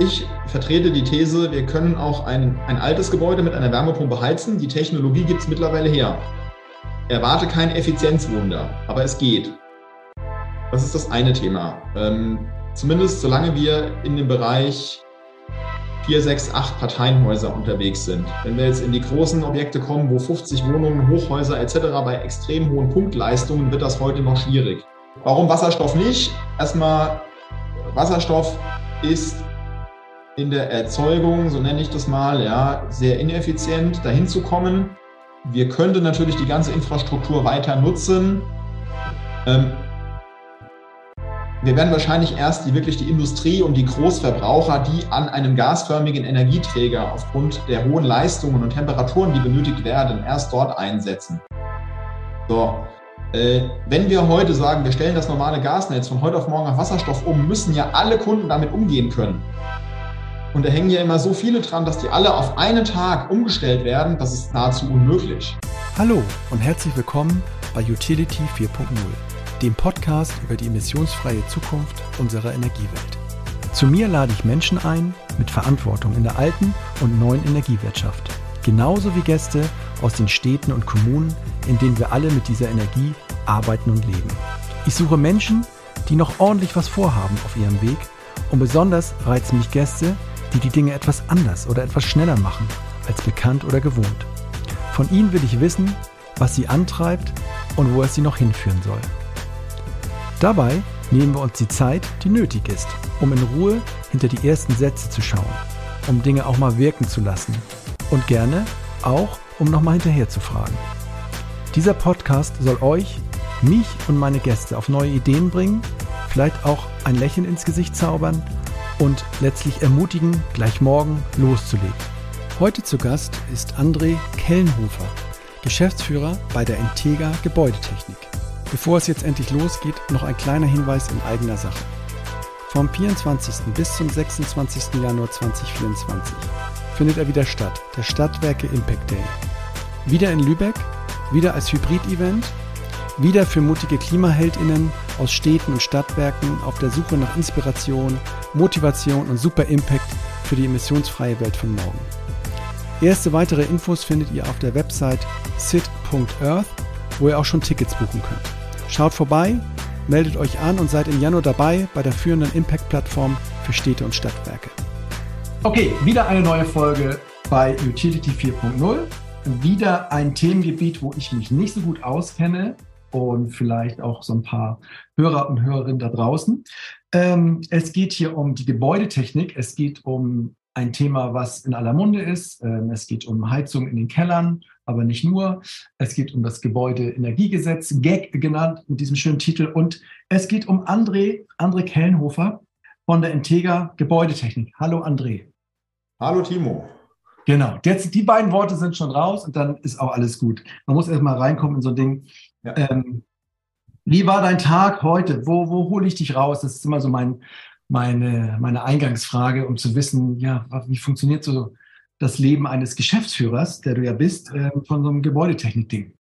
Ich vertrete die These, wir können auch ein, ein altes Gebäude mit einer Wärmepumpe heizen. Die Technologie gibt es mittlerweile her. Erwarte kein Effizienzwunder, aber es geht. Das ist das eine Thema. Ähm, zumindest solange wir in dem Bereich vier, sechs, acht Parteienhäuser unterwegs sind. Wenn wir jetzt in die großen Objekte kommen, wo 50 Wohnungen, Hochhäuser etc. bei extrem hohen Punktleistungen, wird das heute noch schwierig. Warum Wasserstoff nicht? Erstmal, Wasserstoff ist in der Erzeugung, so nenne ich das mal, ja, sehr ineffizient, dahin zu kommen. Wir könnten natürlich die ganze Infrastruktur weiter nutzen. Ähm, wir werden wahrscheinlich erst die wirklich die Industrie und die Großverbraucher, die an einem gasförmigen Energieträger aufgrund der hohen Leistungen und Temperaturen, die benötigt werden, erst dort einsetzen. So, äh, wenn wir heute sagen, wir stellen das normale Gasnetz von heute auf morgen auf Wasserstoff um, müssen ja alle Kunden damit umgehen können. Und da hängen ja immer so viele dran, dass die alle auf einen Tag umgestellt werden, das ist nahezu unmöglich. Hallo und herzlich willkommen bei Utility 4.0 dem Podcast über die emissionsfreie Zukunft unserer Energiewelt. Zu mir lade ich Menschen ein mit Verantwortung in der alten und neuen Energiewirtschaft, genauso wie Gäste aus den Städten und Kommunen, in denen wir alle mit dieser Energie arbeiten und leben. Ich suche Menschen, die noch ordentlich was vorhaben auf ihrem Weg und besonders reizen mich Gäste, die die Dinge etwas anders oder etwas schneller machen als bekannt oder gewohnt. Von ihnen will ich wissen, was sie antreibt und wo es sie noch hinführen soll. Dabei nehmen wir uns die Zeit, die nötig ist, um in Ruhe hinter die ersten Sätze zu schauen, um Dinge auch mal wirken zu lassen und gerne auch, um nochmal hinterher zu fragen. Dieser Podcast soll euch, mich und meine Gäste auf neue Ideen bringen, vielleicht auch ein Lächeln ins Gesicht zaubern und letztlich ermutigen, gleich morgen loszulegen. Heute zu Gast ist André Kellenhofer, Geschäftsführer bei der Integra Gebäudetechnik. Bevor es jetzt endlich losgeht, noch ein kleiner Hinweis in eigener Sache. Vom 24. bis zum 26. Januar 2024 findet er wieder statt, der Stadtwerke Impact Day. Wieder in Lübeck, wieder als Hybrid-Event, wieder für mutige KlimaheldInnen aus Städten und Stadtwerken auf der Suche nach Inspiration, Motivation und super Impact für die emissionsfreie Welt von morgen. Erste weitere Infos findet ihr auf der Website sit.earth, wo ihr auch schon Tickets buchen könnt. Schaut vorbei, meldet euch an und seid im Januar dabei bei der führenden Impact-Plattform für Städte und Stadtwerke. Okay, wieder eine neue Folge bei Utility 4.0. Wieder ein Themengebiet, wo ich mich nicht so gut auskenne und vielleicht auch so ein paar Hörer und Hörerinnen da draußen. Ähm, es geht hier um die Gebäudetechnik. Es geht um ein Thema, was in aller Munde ist. Ähm, es geht um Heizung in den Kellern, aber nicht nur. Es geht um das Gebäudeenergiegesetz, GEG genannt mit diesem schönen Titel. Und es geht um André, André Kellenhofer von der Integra Gebäudetechnik. Hallo André. Hallo Timo. Genau, jetzt die beiden Worte sind schon raus und dann ist auch alles gut. Man muss erst mal reinkommen in so ein Ding. Ja. Ähm, wie war dein Tag heute? Wo, wo hole ich dich raus? Das ist immer so mein, meine, meine Eingangsfrage, um zu wissen, ja, wie funktioniert so das Leben eines Geschäftsführers, der du ja bist, äh, von so einem Gebäudetechnik-Ding?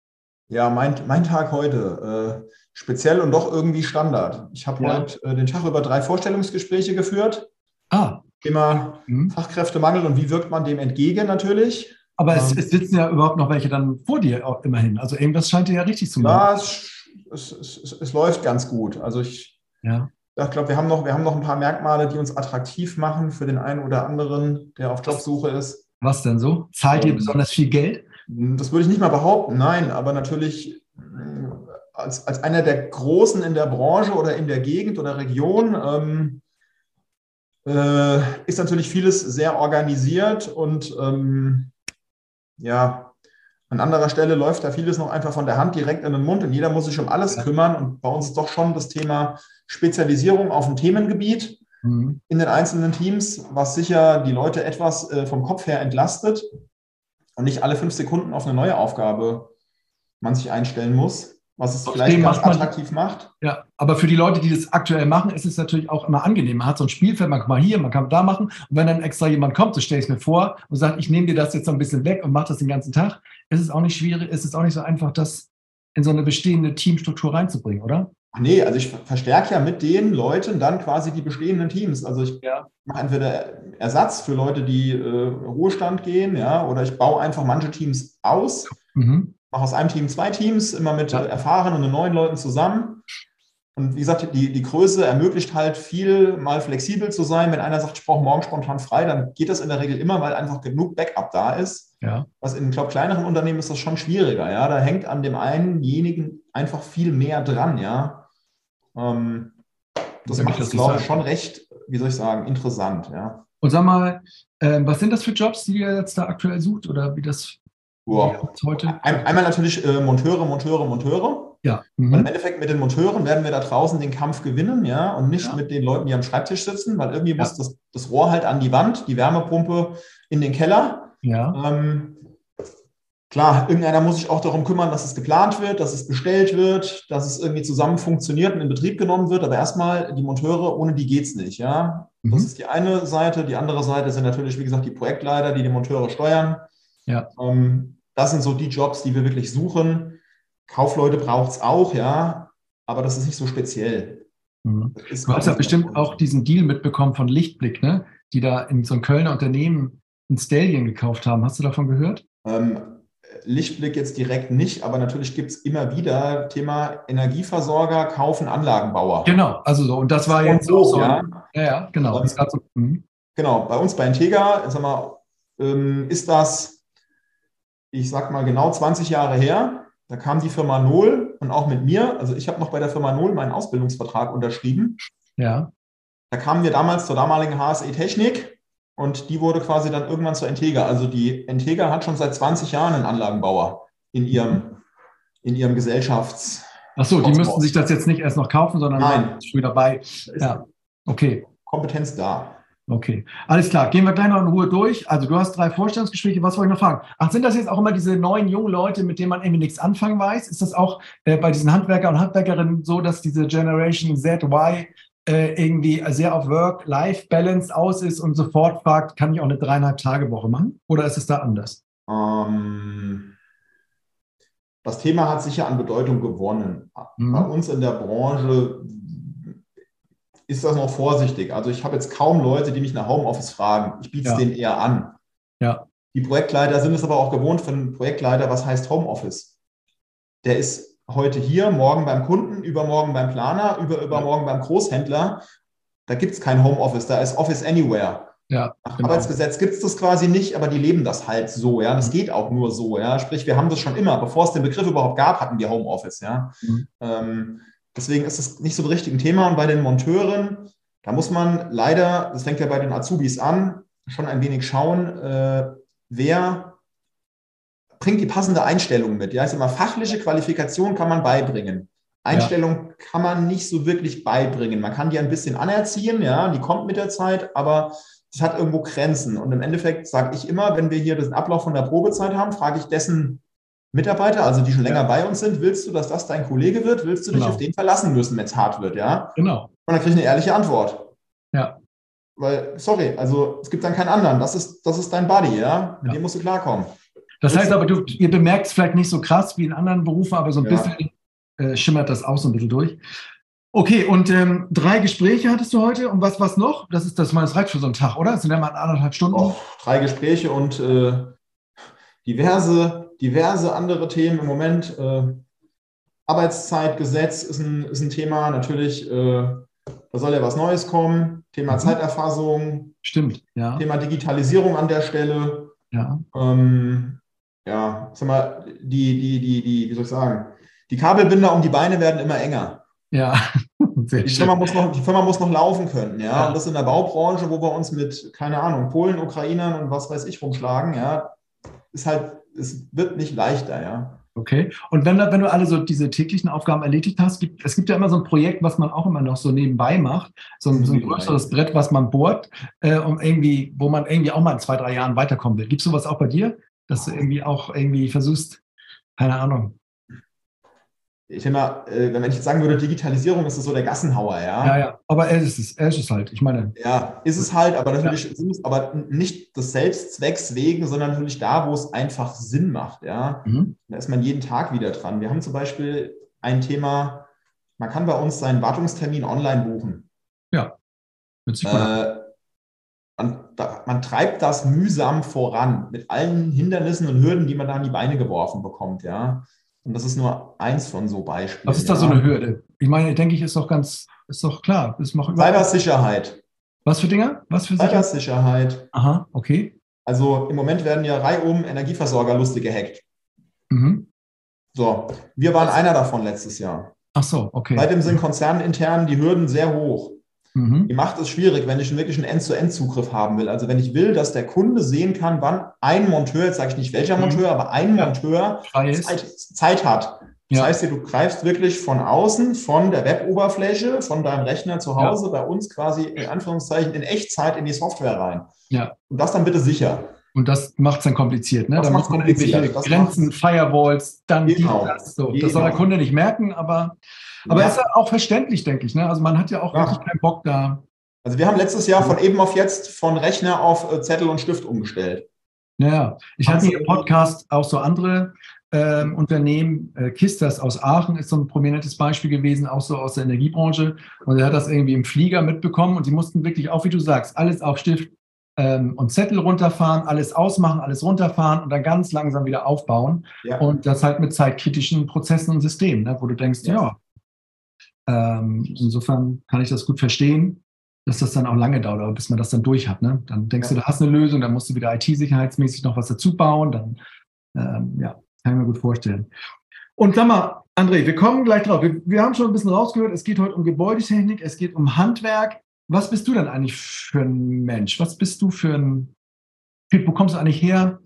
Ja, mein, mein Tag heute. Äh, speziell und doch irgendwie Standard. Ich habe ja. heute äh, den Tag über drei Vorstellungsgespräche geführt. Ah. Thema mhm. Fachkräftemangel und wie wirkt man dem entgegen natürlich. Aber ähm, es, es, sitzen ja überhaupt noch welche dann vor dir auch immerhin. Also irgendwas scheint dir ja richtig zu machen. Ja, es, es, es, es läuft ganz gut. Also ich, ja. ich glaube, wir, haben noch, wir haben noch ein paar Merkmale, die uns attraktiv machen für den einen oder anderen, der auf Jobsuche ist. Was denn so? Zahlt ihr ähm, besonders viel Geld? Das würde ich nicht mal behaupten, nein, aber natürlich äh, als, als einer der Großen in der Branche oder in der Gegend oder Region ähm, äh, ist natürlich vieles sehr organisiert und ähm, ja, an anderer Stelle läuft da vieles noch einfach von der Hand direkt in den Mund und jeder muss sich um alles kümmern. Und bei uns ist doch schon das Thema Spezialisierung auf ein Themengebiet mhm. in den einzelnen Teams, was sicher die Leute etwas äh, vom Kopf her entlastet und nicht alle fünf Sekunden auf eine neue Aufgabe man sich einstellen muss, was es vielleicht ganz man, attraktiv macht. Ja, aber für die Leute, die das aktuell machen, ist es natürlich auch immer angenehm. Man hat so ein Spielfeld, man kann mal hier, man kann da machen. Und wenn dann extra jemand kommt, so stelle ich es mir vor und sagt, ich nehme dir das jetzt so ein bisschen weg und mache das den ganzen Tag, ist es auch nicht schwierig, ist es auch nicht so einfach, das in so eine bestehende Teamstruktur reinzubringen, oder? Ach nee, also ich verstärke ja mit den Leuten dann quasi die bestehenden Teams. Also ich ja. mache entweder Ersatz für Leute, die äh, Ruhestand gehen, ja, oder ich baue einfach manche Teams aus, mhm. Mache aus einem Team zwei Teams, immer mit ja. erfahrenen und neuen Leuten zusammen. Und wie gesagt, die, die Größe ermöglicht halt viel mal flexibel zu sein. Wenn einer sagt, ich brauche morgen spontan frei, dann geht das in der Regel immer, weil einfach genug Backup da ist. Ja. Was in, glaube kleineren Unternehmen ist das schon schwieriger. Ja, da hängt an dem einenjenigen einfach viel mehr dran. Ja, ähm, das macht es, glaube ich, schon recht, wie soll ich sagen, interessant. Ja. Und sag mal, äh, was sind das für Jobs, die ihr jetzt da aktuell sucht oder wie das wow. heute? Ein, einmal natürlich äh, Monteure, Monteure, Monteure. Ja. Mhm. Weil im Endeffekt mit den Monteuren werden wir da draußen den Kampf gewinnen, ja, und nicht ja. mit den Leuten, die am Schreibtisch sitzen, weil irgendwie ja. muss das, das Rohr halt an die Wand, die Wärmepumpe in den Keller. Ja. Ähm, klar, irgendeiner muss sich auch darum kümmern, dass es geplant wird, dass es bestellt wird, dass es irgendwie zusammen funktioniert und in Betrieb genommen wird. Aber erstmal die Monteure, ohne die geht es nicht, ja. Mhm. Das ist die eine Seite. Die andere Seite sind natürlich, wie gesagt, die Projektleiter, die die Monteure steuern. Ja. Ähm, das sind so die Jobs, die wir wirklich suchen. Kaufleute braucht es auch, ja, aber das ist nicht so speziell. Mhm. Du hast ja bestimmt auch diesen Deal mitbekommen von Lichtblick, ne? die da in so ein Kölner Unternehmen ein Stallion gekauft haben. Hast du davon gehört? Ähm, Lichtblick jetzt direkt nicht, aber natürlich gibt es immer wieder Thema Energieversorger kaufen Anlagenbauer. Genau, also so. Und das war und jetzt so, so. Ja, ja, ja genau. Ähm, so, mhm. genau, bei uns bei Integra, sag mal, ähm, ist das, ich sag mal, genau 20 Jahre her. Da kam die Firma Null und auch mit mir. Also ich habe noch bei der Firma Null meinen Ausbildungsvertrag unterschrieben. Ja. Da kamen wir damals zur damaligen HSE Technik und die wurde quasi dann irgendwann zur Entega. Also die Entega hat schon seit 20 Jahren einen Anlagenbauer in ihrem, in ihrem Gesellschafts. Ach so, die müssten sich das jetzt nicht erst noch kaufen, sondern Nein. schon dabei. Ja, okay. Kompetenz da. Okay, alles klar. Gehen wir gleich noch in Ruhe durch. Also du hast drei Vorstellungsgespräche. Was wollte ich noch fragen? Ach, sind das jetzt auch immer diese neuen jungen Leute, mit denen man irgendwie nichts anfangen weiß? Ist das auch äh, bei diesen Handwerker und Handwerkerinnen so, dass diese Generation Z, Y äh, irgendwie sehr auf Work-Life-Balance aus ist und sofort fragt, kann ich auch eine dreieinhalb Tage Woche machen? Oder ist es da anders? Ähm, das Thema hat sicher an Bedeutung gewonnen. Mhm. Bei uns in der Branche ist das noch vorsichtig. Also ich habe jetzt kaum Leute, die mich nach Homeoffice fragen. Ich biete es ja. denen eher an. Ja. Die Projektleiter sind es aber auch gewohnt für einen Projektleiter, was heißt Homeoffice? Der ist heute hier, morgen beim Kunden, übermorgen beim Planer, über, übermorgen ja. beim Großhändler. Da gibt es kein Homeoffice, da ist Office Anywhere. Ja, Nach genau. Arbeitsgesetz gibt es das quasi nicht, aber die leben das halt so, ja. Das mhm. geht auch nur so, ja. Sprich, wir haben das schon immer, bevor es den Begriff überhaupt gab, hatten wir Homeoffice, ja. Mhm. Ähm, Deswegen ist es nicht so ein Thema. Und bei den Monteuren, da muss man leider, das fängt ja bei den Azubis an, schon ein wenig schauen, äh, wer bringt die passende Einstellung mit. Ja, sage mal, fachliche Qualifikation kann man beibringen. Einstellung ja. kann man nicht so wirklich beibringen. Man kann die ein bisschen anerziehen, ja, die kommt mit der Zeit, aber das hat irgendwo Grenzen. Und im Endeffekt sage ich immer, wenn wir hier den Ablauf von der Probezeit haben, frage ich dessen Mitarbeiter, also die schon länger ja. bei uns sind, willst du, dass das dein Kollege wird? Willst du dich genau. auf den verlassen müssen, wenn es hart wird, ja? Genau. Und dann kriege ich eine ehrliche Antwort. Ja. Weil, sorry, also es gibt dann keinen anderen. Das ist, das ist dein Buddy, ja? Mit ja. dem musst du klarkommen. Das heißt aber, du, ihr bemerkt es vielleicht nicht so krass wie in anderen Berufen, aber so ein ja. bisschen äh, schimmert das auch so ein bisschen durch. Okay, und ähm, drei Gespräche hattest du heute und was, was noch? Das ist das, das reicht für so einen Tag, oder? Das sind ja mal anderthalb Stunden. Oh, drei Gespräche und äh, diverse diverse andere Themen im Moment. Äh, Arbeitszeitgesetz ist ein, ist ein Thema. Natürlich, äh, da soll ja was Neues kommen. Thema mhm. Zeiterfassung. Stimmt, ja. Thema Digitalisierung an der Stelle. Ja. Ähm, ja, sag mal, die, die, die, die, wie soll ich sagen, die Kabelbinder um die Beine werden immer enger. Ja. die, Firma muss noch, die Firma muss noch laufen können, ja? ja. Und das in der Baubranche, wo wir uns mit, keine Ahnung, Polen, Ukrainern und was weiß ich rumschlagen, ja, ist halt es wird nicht leichter, ja. Okay. Und wenn, wenn du alle so diese täglichen Aufgaben erledigt hast, gibt, es gibt ja immer so ein Projekt, was man auch immer noch so nebenbei macht, so ein, so ein größeres Brett, was man bohrt, äh, um irgendwie, wo man irgendwie auch mal in zwei, drei Jahren weiterkommen will. Gibt es sowas auch bei dir, dass du irgendwie auch irgendwie versuchst, keine Ahnung, ich denke mal, äh, wenn ich jetzt sagen würde, Digitalisierung ist das so der Gassenhauer, ja. Ja, ja, aber er ist es, er ist es halt, ich meine. Ja, ist es halt, aber natürlich ja. ist es aber nicht des Selbstzwecks wegen, sondern natürlich da, wo es einfach Sinn macht, ja. Mhm. Da ist man jeden Tag wieder dran. Wir haben zum Beispiel ein Thema man kann bei uns seinen Wartungstermin online buchen. Ja. Äh, man, da, man, treibt das mühsam voran mit allen Hindernissen und Hürden, die man da an die Beine geworfen bekommt, ja. Und das ist nur eins von so Beispielen. Was ist da ja. so eine Hürde? Ich meine, denke ich, ist doch ganz, ist doch klar. Das macht Cybersicherheit. Was für Dinger? Was für Cybersicherheit. Aha, okay. Also im Moment werden ja reihum Energieversorger lustig gehackt. Mhm. So, wir waren einer davon letztes Jahr. Ach so, okay. Seitdem sind konzernintern die Hürden sehr hoch. Mhm. Die macht es schwierig, wenn ich wirklich einen End-zu-End-Zugriff haben will. Also wenn ich will, dass der Kunde sehen kann, wann ein Monteur, jetzt sage ich nicht welcher mhm. Monteur, aber ein ja. Monteur Zeit, Zeit, hat. Das ja. heißt, du greifst wirklich von außen, von der Web-Oberfläche, von deinem Rechner zu Hause, ja. bei uns quasi in Anführungszeichen in Echtzeit in die Software rein. Ja. Und das dann bitte sicher. Und das macht es dann kompliziert, ne? Das da muss man irgendwelche Grenzen, Firewalls, dann genau. die, das. So. Genau. Das soll der Kunde nicht merken, aber aber ja. ist ja auch verständlich, denke ich. Ne? Also man hat ja auch ja. wirklich keinen Bock da. Also wir haben letztes Jahr von eben auf jetzt von Rechner auf äh, Zettel und Stift umgestellt. Ja, ich hatte im Podcast auch so andere ähm, Unternehmen. Äh, Kisters aus Aachen ist so ein prominentes Beispiel gewesen, auch so aus der Energiebranche. Und er hat das irgendwie im Flieger mitbekommen und sie mussten wirklich auch, wie du sagst, alles auf Stift ähm, und Zettel runterfahren, alles ausmachen, alles runterfahren und dann ganz langsam wieder aufbauen. Ja. Und das halt mit zeitkritischen Prozessen und Systemen, ne, wo du denkst, ja, ja ähm, insofern kann ich das gut verstehen, dass das dann auch lange dauert, bis man das dann durch hat. Ne? Dann denkst ja. du, du hast eine Lösung, dann musst du wieder IT-sicherheitsmäßig noch was dazu bauen. Dann, ähm, ja, kann ich mir gut vorstellen. Und sag mal, André, wir kommen gleich drauf. Wir, wir, haben schon ein bisschen rausgehört, es geht heute um Gebäudetechnik, es geht um Handwerk. Was bist du denn eigentlich für ein Mensch? Was bist du für ein Typ? Wo kommst du eigentlich her,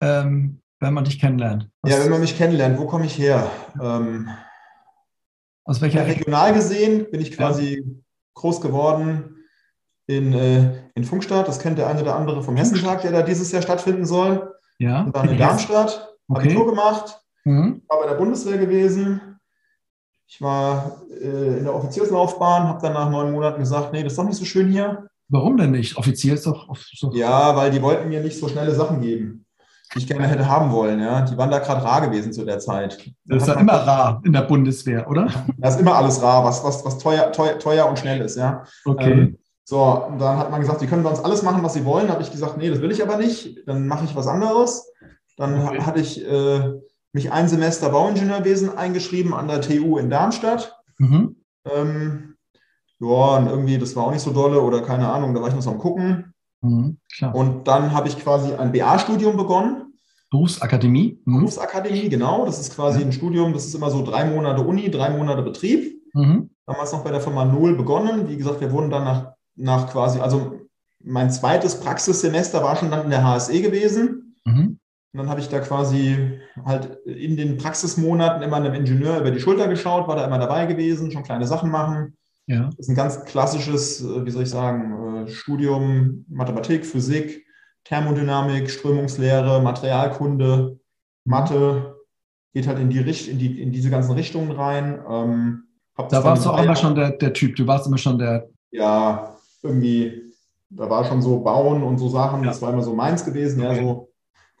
ähm, wenn man dich kennenlernt? Was ja, wenn man mich kennenlernt, wo komme ich her? Ähm, aus welcher Regional gesehen bin ich quasi ja. groß geworden in, äh, in Funkstadt. Das kennt der eine oder andere vom Hessentag, der da dieses Jahr stattfinden soll. Ja. Und dann in Darmstadt, okay. Abitur gemacht, mhm. war bei der Bundeswehr gewesen. Ich war äh, in der Offizierslaufbahn, habe dann nach neun Monaten gesagt, nee, das ist doch nicht so schön hier. Warum denn nicht? Offizier ist doch, doch. Ja, weil die wollten mir nicht so schnelle Sachen geben die ich gerne hätte haben wollen. Ja. Die waren da gerade rar gewesen zu der Zeit. Das ist ja immer rar in der Bundeswehr, oder? Das ist immer alles rar, was, was, was teuer, teuer, teuer und schnell ist. Ja. Okay. Ähm, so, und dann hat man gesagt, sie können bei uns alles machen, was sie wollen. Da habe ich gesagt, nee, das will ich aber nicht. Dann mache ich was anderes. Dann okay. hatte ich äh, mich ein Semester Bauingenieurwesen eingeschrieben an der TU in Darmstadt. Mhm. Ähm, ja, und irgendwie, das war auch nicht so dolle oder keine Ahnung, da war ich noch so am Gucken. Mhm, und dann habe ich quasi ein BA-Studium begonnen. Berufsakademie? Mhm. Berufsakademie, genau. Das ist quasi ja. ein Studium, das ist immer so drei Monate Uni, drei Monate Betrieb. Mhm. Damals noch bei der Firma Null begonnen. Wie gesagt, wir wurden dann nach, nach quasi, also mein zweites Praxissemester war schon dann in der HSE gewesen. Mhm. Und dann habe ich da quasi halt in den Praxismonaten immer einem Ingenieur über die Schulter geschaut, war da immer dabei gewesen, schon kleine Sachen machen. Ja. Das ist ein ganz klassisches, äh, wie soll ich sagen, äh, Studium Mathematik, Physik, Thermodynamik, Strömungslehre, Materialkunde, Mathe, geht halt in, die, in, die, in diese ganzen Richtungen rein. Ähm, da warst du auch immer schon der, der Typ, du warst immer schon der. Ja, irgendwie, da war schon so Bauen und so Sachen, ja. das war immer so meins gewesen, okay. ja, so,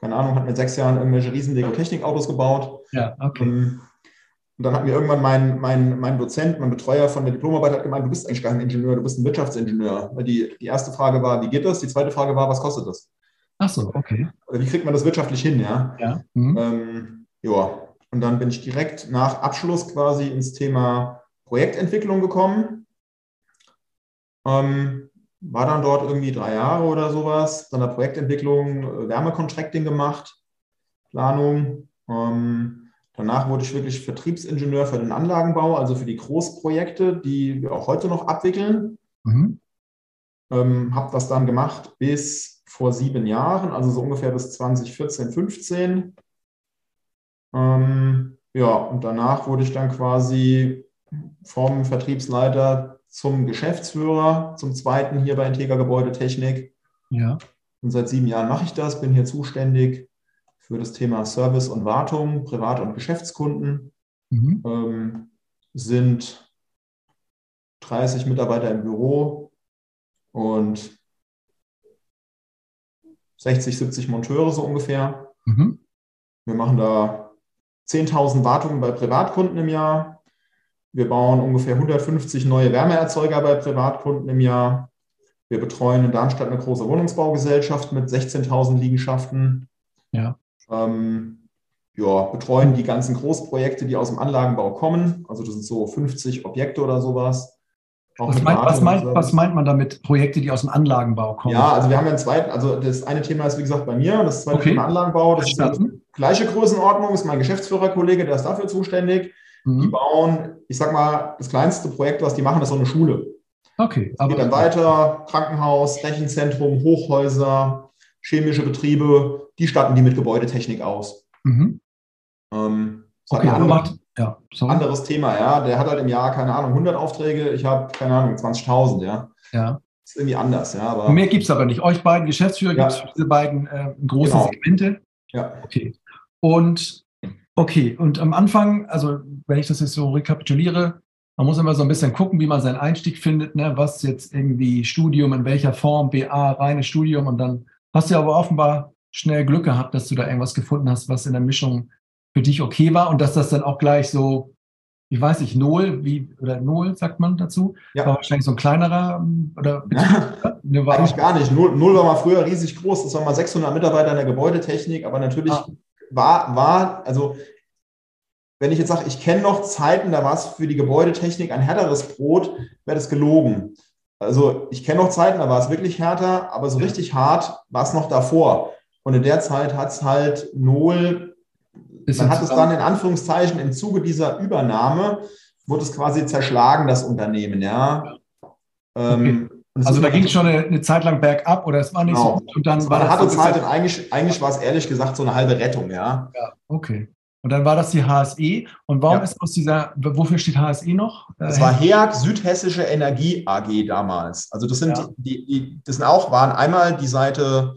keine Ahnung, hat mit sechs Jahren irgendwelche riesen Lego-Technik-Autos gebaut. Ja, okay. Ähm, und dann hat mir irgendwann mein, mein, mein Dozent, mein Betreuer von der Diplomarbeit hat gemeint, du bist eigentlich gar kein Ingenieur, du bist ein Wirtschaftsingenieur. Weil die, die erste Frage war, wie geht das? Die zweite Frage war, was kostet das? Ach so, okay. Also wie kriegt man das wirtschaftlich hin, ja? Ja. Mhm. Ähm, ja. Und dann bin ich direkt nach Abschluss quasi ins Thema Projektentwicklung gekommen. Ähm, war dann dort irgendwie drei Jahre oder sowas. Dann der Projektentwicklung, äh, Wärmecontracting gemacht, Planung. Ähm, Danach wurde ich wirklich Vertriebsingenieur für den Anlagenbau, also für die Großprojekte, die wir auch heute noch abwickeln. Mhm. Ähm, habe das dann gemacht bis vor sieben Jahren, also so ungefähr bis 2014, 15. Ähm, ja, und danach wurde ich dann quasi vom Vertriebsleiter zum Geschäftsführer, zum zweiten hier bei Integra Gebäudetechnik. Ja. Und seit sieben Jahren mache ich das, bin hier zuständig für das Thema Service und Wartung, Privat- und Geschäftskunden. Mhm. Ähm, sind 30 Mitarbeiter im Büro und 60, 70 Monteure so ungefähr. Mhm. Wir machen da 10.000 Wartungen bei Privatkunden im Jahr. Wir bauen ungefähr 150 neue Wärmeerzeuger bei Privatkunden im Jahr. Wir betreuen in Darmstadt eine große Wohnungsbaugesellschaft mit 16.000 Liegenschaften. Ja. Ähm, ja, betreuen die ganzen Großprojekte, die aus dem Anlagenbau kommen. Also das sind so 50 Objekte oder sowas. Was meint, was, meint, was meint, man damit, Projekte, die aus dem Anlagenbau kommen? Ja, also wir haben ja einen zweiten, also das eine Thema ist wie gesagt bei mir, das zweite okay. Thema Anlagenbau, das ist die gleiche Größenordnung, ist mein Geschäftsführerkollege, der ist dafür zuständig. Mhm. Die bauen, ich sag mal, das kleinste Projekt, was die machen, ist so eine Schule. Okay. Aber geht dann weiter, Krankenhaus, Rechenzentrum, Hochhäuser, chemische Betriebe, die statten die mit Gebäudetechnik aus. Mhm. Ähm, okay, andere, macht, ja, anderes Thema, ja. Der hat halt im Jahr, keine Ahnung, 100 Aufträge, ich habe, keine Ahnung, 20.000, ja. Ja. ist irgendwie anders, ja. Aber, Mehr gibt es aber nicht. Euch beiden Geschäftsführer ja. gibt es für diese beiden äh, großen genau. Segmente. Ja. Okay. Und okay, und am Anfang, also wenn ich das jetzt so rekapituliere, man muss immer so ein bisschen gucken, wie man seinen Einstieg findet, ne? was jetzt irgendwie Studium, in welcher Form, BA, reines Studium und dann hast du aber offenbar schnell Glück gehabt, dass du da irgendwas gefunden hast, was in der Mischung für dich okay war und dass das dann auch gleich so, ich weiß nicht, Null, wie, oder Null sagt man dazu, ja. war wahrscheinlich so ein kleinerer, oder? ne, war Eigentlich gar nicht. Null, Null war mal früher riesig groß, das waren mal 600 Mitarbeiter in der Gebäudetechnik, aber natürlich ah. war, war, also wenn ich jetzt sage, ich kenne noch Zeiten, da war es für die Gebäudetechnik ein härteres Brot, wäre das gelogen. Also ich kenne noch Zeiten, da war es wirklich härter, aber so richtig hart war es noch davor. Und in der Zeit hat es halt null, man hat es dann in Anführungszeichen im Zuge dieser Übernahme, wurde es quasi zerschlagen, das Unternehmen, ja. Ähm, okay. also da ging es schon eine, eine, Zeit lang bergab oder es war nicht genau. so Und dann war man hatte Zeit und eigentlich, eigentlich war es ehrlich gesagt so eine halbe Rettung, ja. Ja, okay. Und dann war das die HSE. Und warum ja. ist aus dieser, wofür steht HSE noch? Das war HEAG Südhessische Energie AG damals. Also das sind ja. die, die, das sind auch, waren einmal die Seite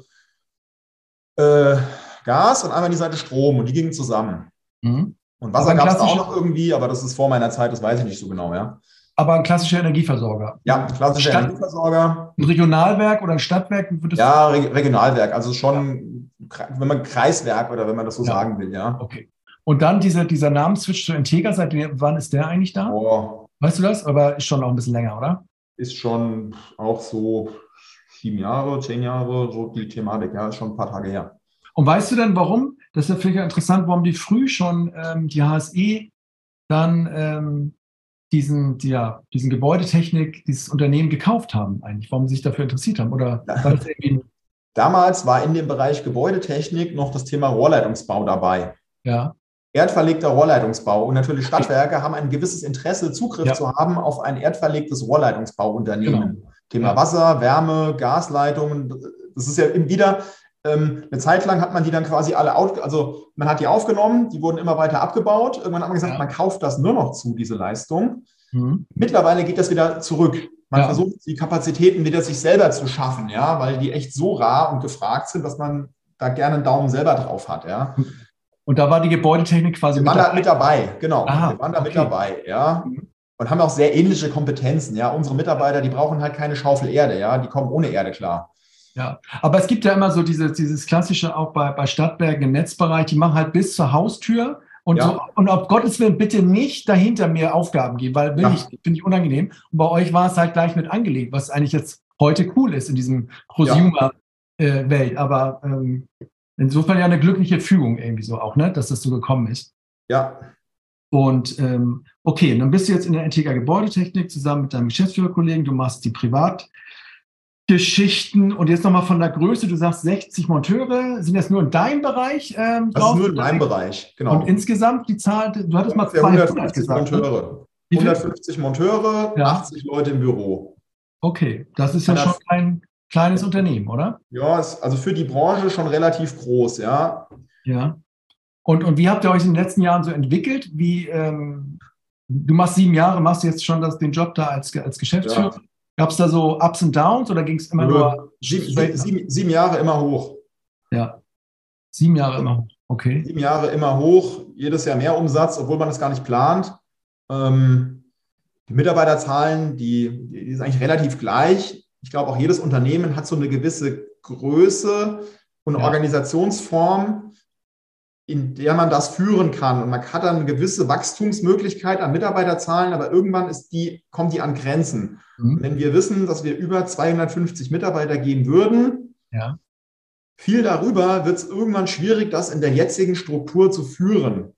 äh, Gas und einmal die Seite Strom und die gingen zusammen. Mhm. Und Wasser gab es auch noch irgendwie, aber das ist vor meiner Zeit, das weiß ich nicht so genau, ja. Aber ein klassischer Energieversorger. Ja, ein klassischer Stadt, Energieversorger. Ein Regionalwerk oder ein Stadtwerk? ja, Regionalwerk, also schon, ja. wenn man Kreiswerk oder wenn man das so ja. sagen will, ja. Okay. Und dann diese, dieser Namensswitch zu Integra, seit wann ist der eigentlich da? Oh. Weißt du das? Aber ist schon noch ein bisschen länger, oder? Ist schon auch so sieben Jahre, zehn Jahre, so die Thematik, ja, ist schon ein paar Tage her. Und weißt du denn, warum? Das ist ja vielleicht interessant, warum die früh schon ähm, die HSE dann ähm, diesen, die, ja, diesen Gebäudetechnik, dieses Unternehmen gekauft haben eigentlich, warum sie sich dafür interessiert haben? Oder war Damals war in dem Bereich Gebäudetechnik noch das Thema Rohrleitungsbau dabei. Ja. Erdverlegter Rohrleitungsbau. Und natürlich Stadtwerke haben ein gewisses Interesse, Zugriff ja. zu haben auf ein erdverlegtes Rohrleitungsbauunternehmen. Genau. Thema ja. Wasser, Wärme, Gasleitungen. Das ist ja eben wieder, ähm, eine Zeit lang hat man die dann quasi alle, also man hat die aufgenommen, die wurden immer weiter abgebaut. Irgendwann hat man gesagt, ja. man kauft das nur noch zu, diese Leistung. Mhm. Mittlerweile geht das wieder zurück. Man versucht, die Kapazitäten wieder sich selber zu schaffen, ja, weil die echt so rar und gefragt sind, dass man da gerne einen Daumen selber drauf hat, ja. Und da war die Gebäudetechnik quasi wir mit, waren dabei. Da mit dabei. Genau, Aha, wir waren da okay. mit dabei, ja. Mhm. Und haben auch sehr ähnliche Kompetenzen, ja. Unsere Mitarbeiter, die brauchen halt keine Schaufel Erde, ja. Die kommen ohne Erde klar. Ja, aber es gibt ja immer so dieses, dieses klassische auch bei, bei Stadtwerken im Netzbereich, die machen halt bis zur Haustür und, ja. so, und auf Gottes Willen bitte nicht dahinter mir Aufgaben geben, weil will ja. ich, finde ich unangenehm. Und bei euch war es halt gleich mit angelegt, was eigentlich jetzt heute cool ist in diesem Prosumer-Welt. Äh, aber ähm, insofern ja eine glückliche Fügung irgendwie so auch, ne, dass das so gekommen ist. Ja. Und ähm, okay, dann bist du jetzt in der Integra Gebäudetechnik zusammen mit deinem Geschäftsführerkollegen, du machst die Privatgeschichten und jetzt nochmal von der Größe, du sagst 60 Monteure, sind das nur in deinem Bereich? Ähm, das ist nur in meinem Bereich, genau. Und insgesamt die Zahl, du hattest mal 250 gesagt, ne? Monteure. Ne? 150 Monteure, ja. 80 Leute im Büro. Okay, das ist ja schon ein kleines Unternehmen, oder? Ja, also für die Branche schon relativ groß, ja. Ja. Und, und wie habt ihr euch in den letzten Jahren so entwickelt? Wie, ähm, du machst sieben Jahre, machst du jetzt schon das, den Job da als, als Geschäftsführer? Ja. Gab es da so Ups und Downs oder ging es immer Nö. nur? Sieben, sieben, sieben, Jahre immer hoch. Ja. Sieben Jahre immer hoch. Okay. Sieben Jahre immer hoch, jedes Jahr mehr Umsatz, obwohl man das gar nicht plant. Ähm, die Mitarbeiterzahlen, die, die sind eigentlich relativ gleich ich glaube, auch jedes Unternehmen hat so eine gewisse Größe und ja. Organisationsform. In der man das führen kann. Und man hat dann eine gewisse Wachstumsmöglichkeit an Mitarbeiterzahlen, aber irgendwann ist die, kommt die an Grenzen. Mhm. Wenn wir wissen, dass wir über 250 Mitarbeiter gehen würden, ja. viel darüber wird es irgendwann schwierig, das in der jetzigen Struktur zu führen.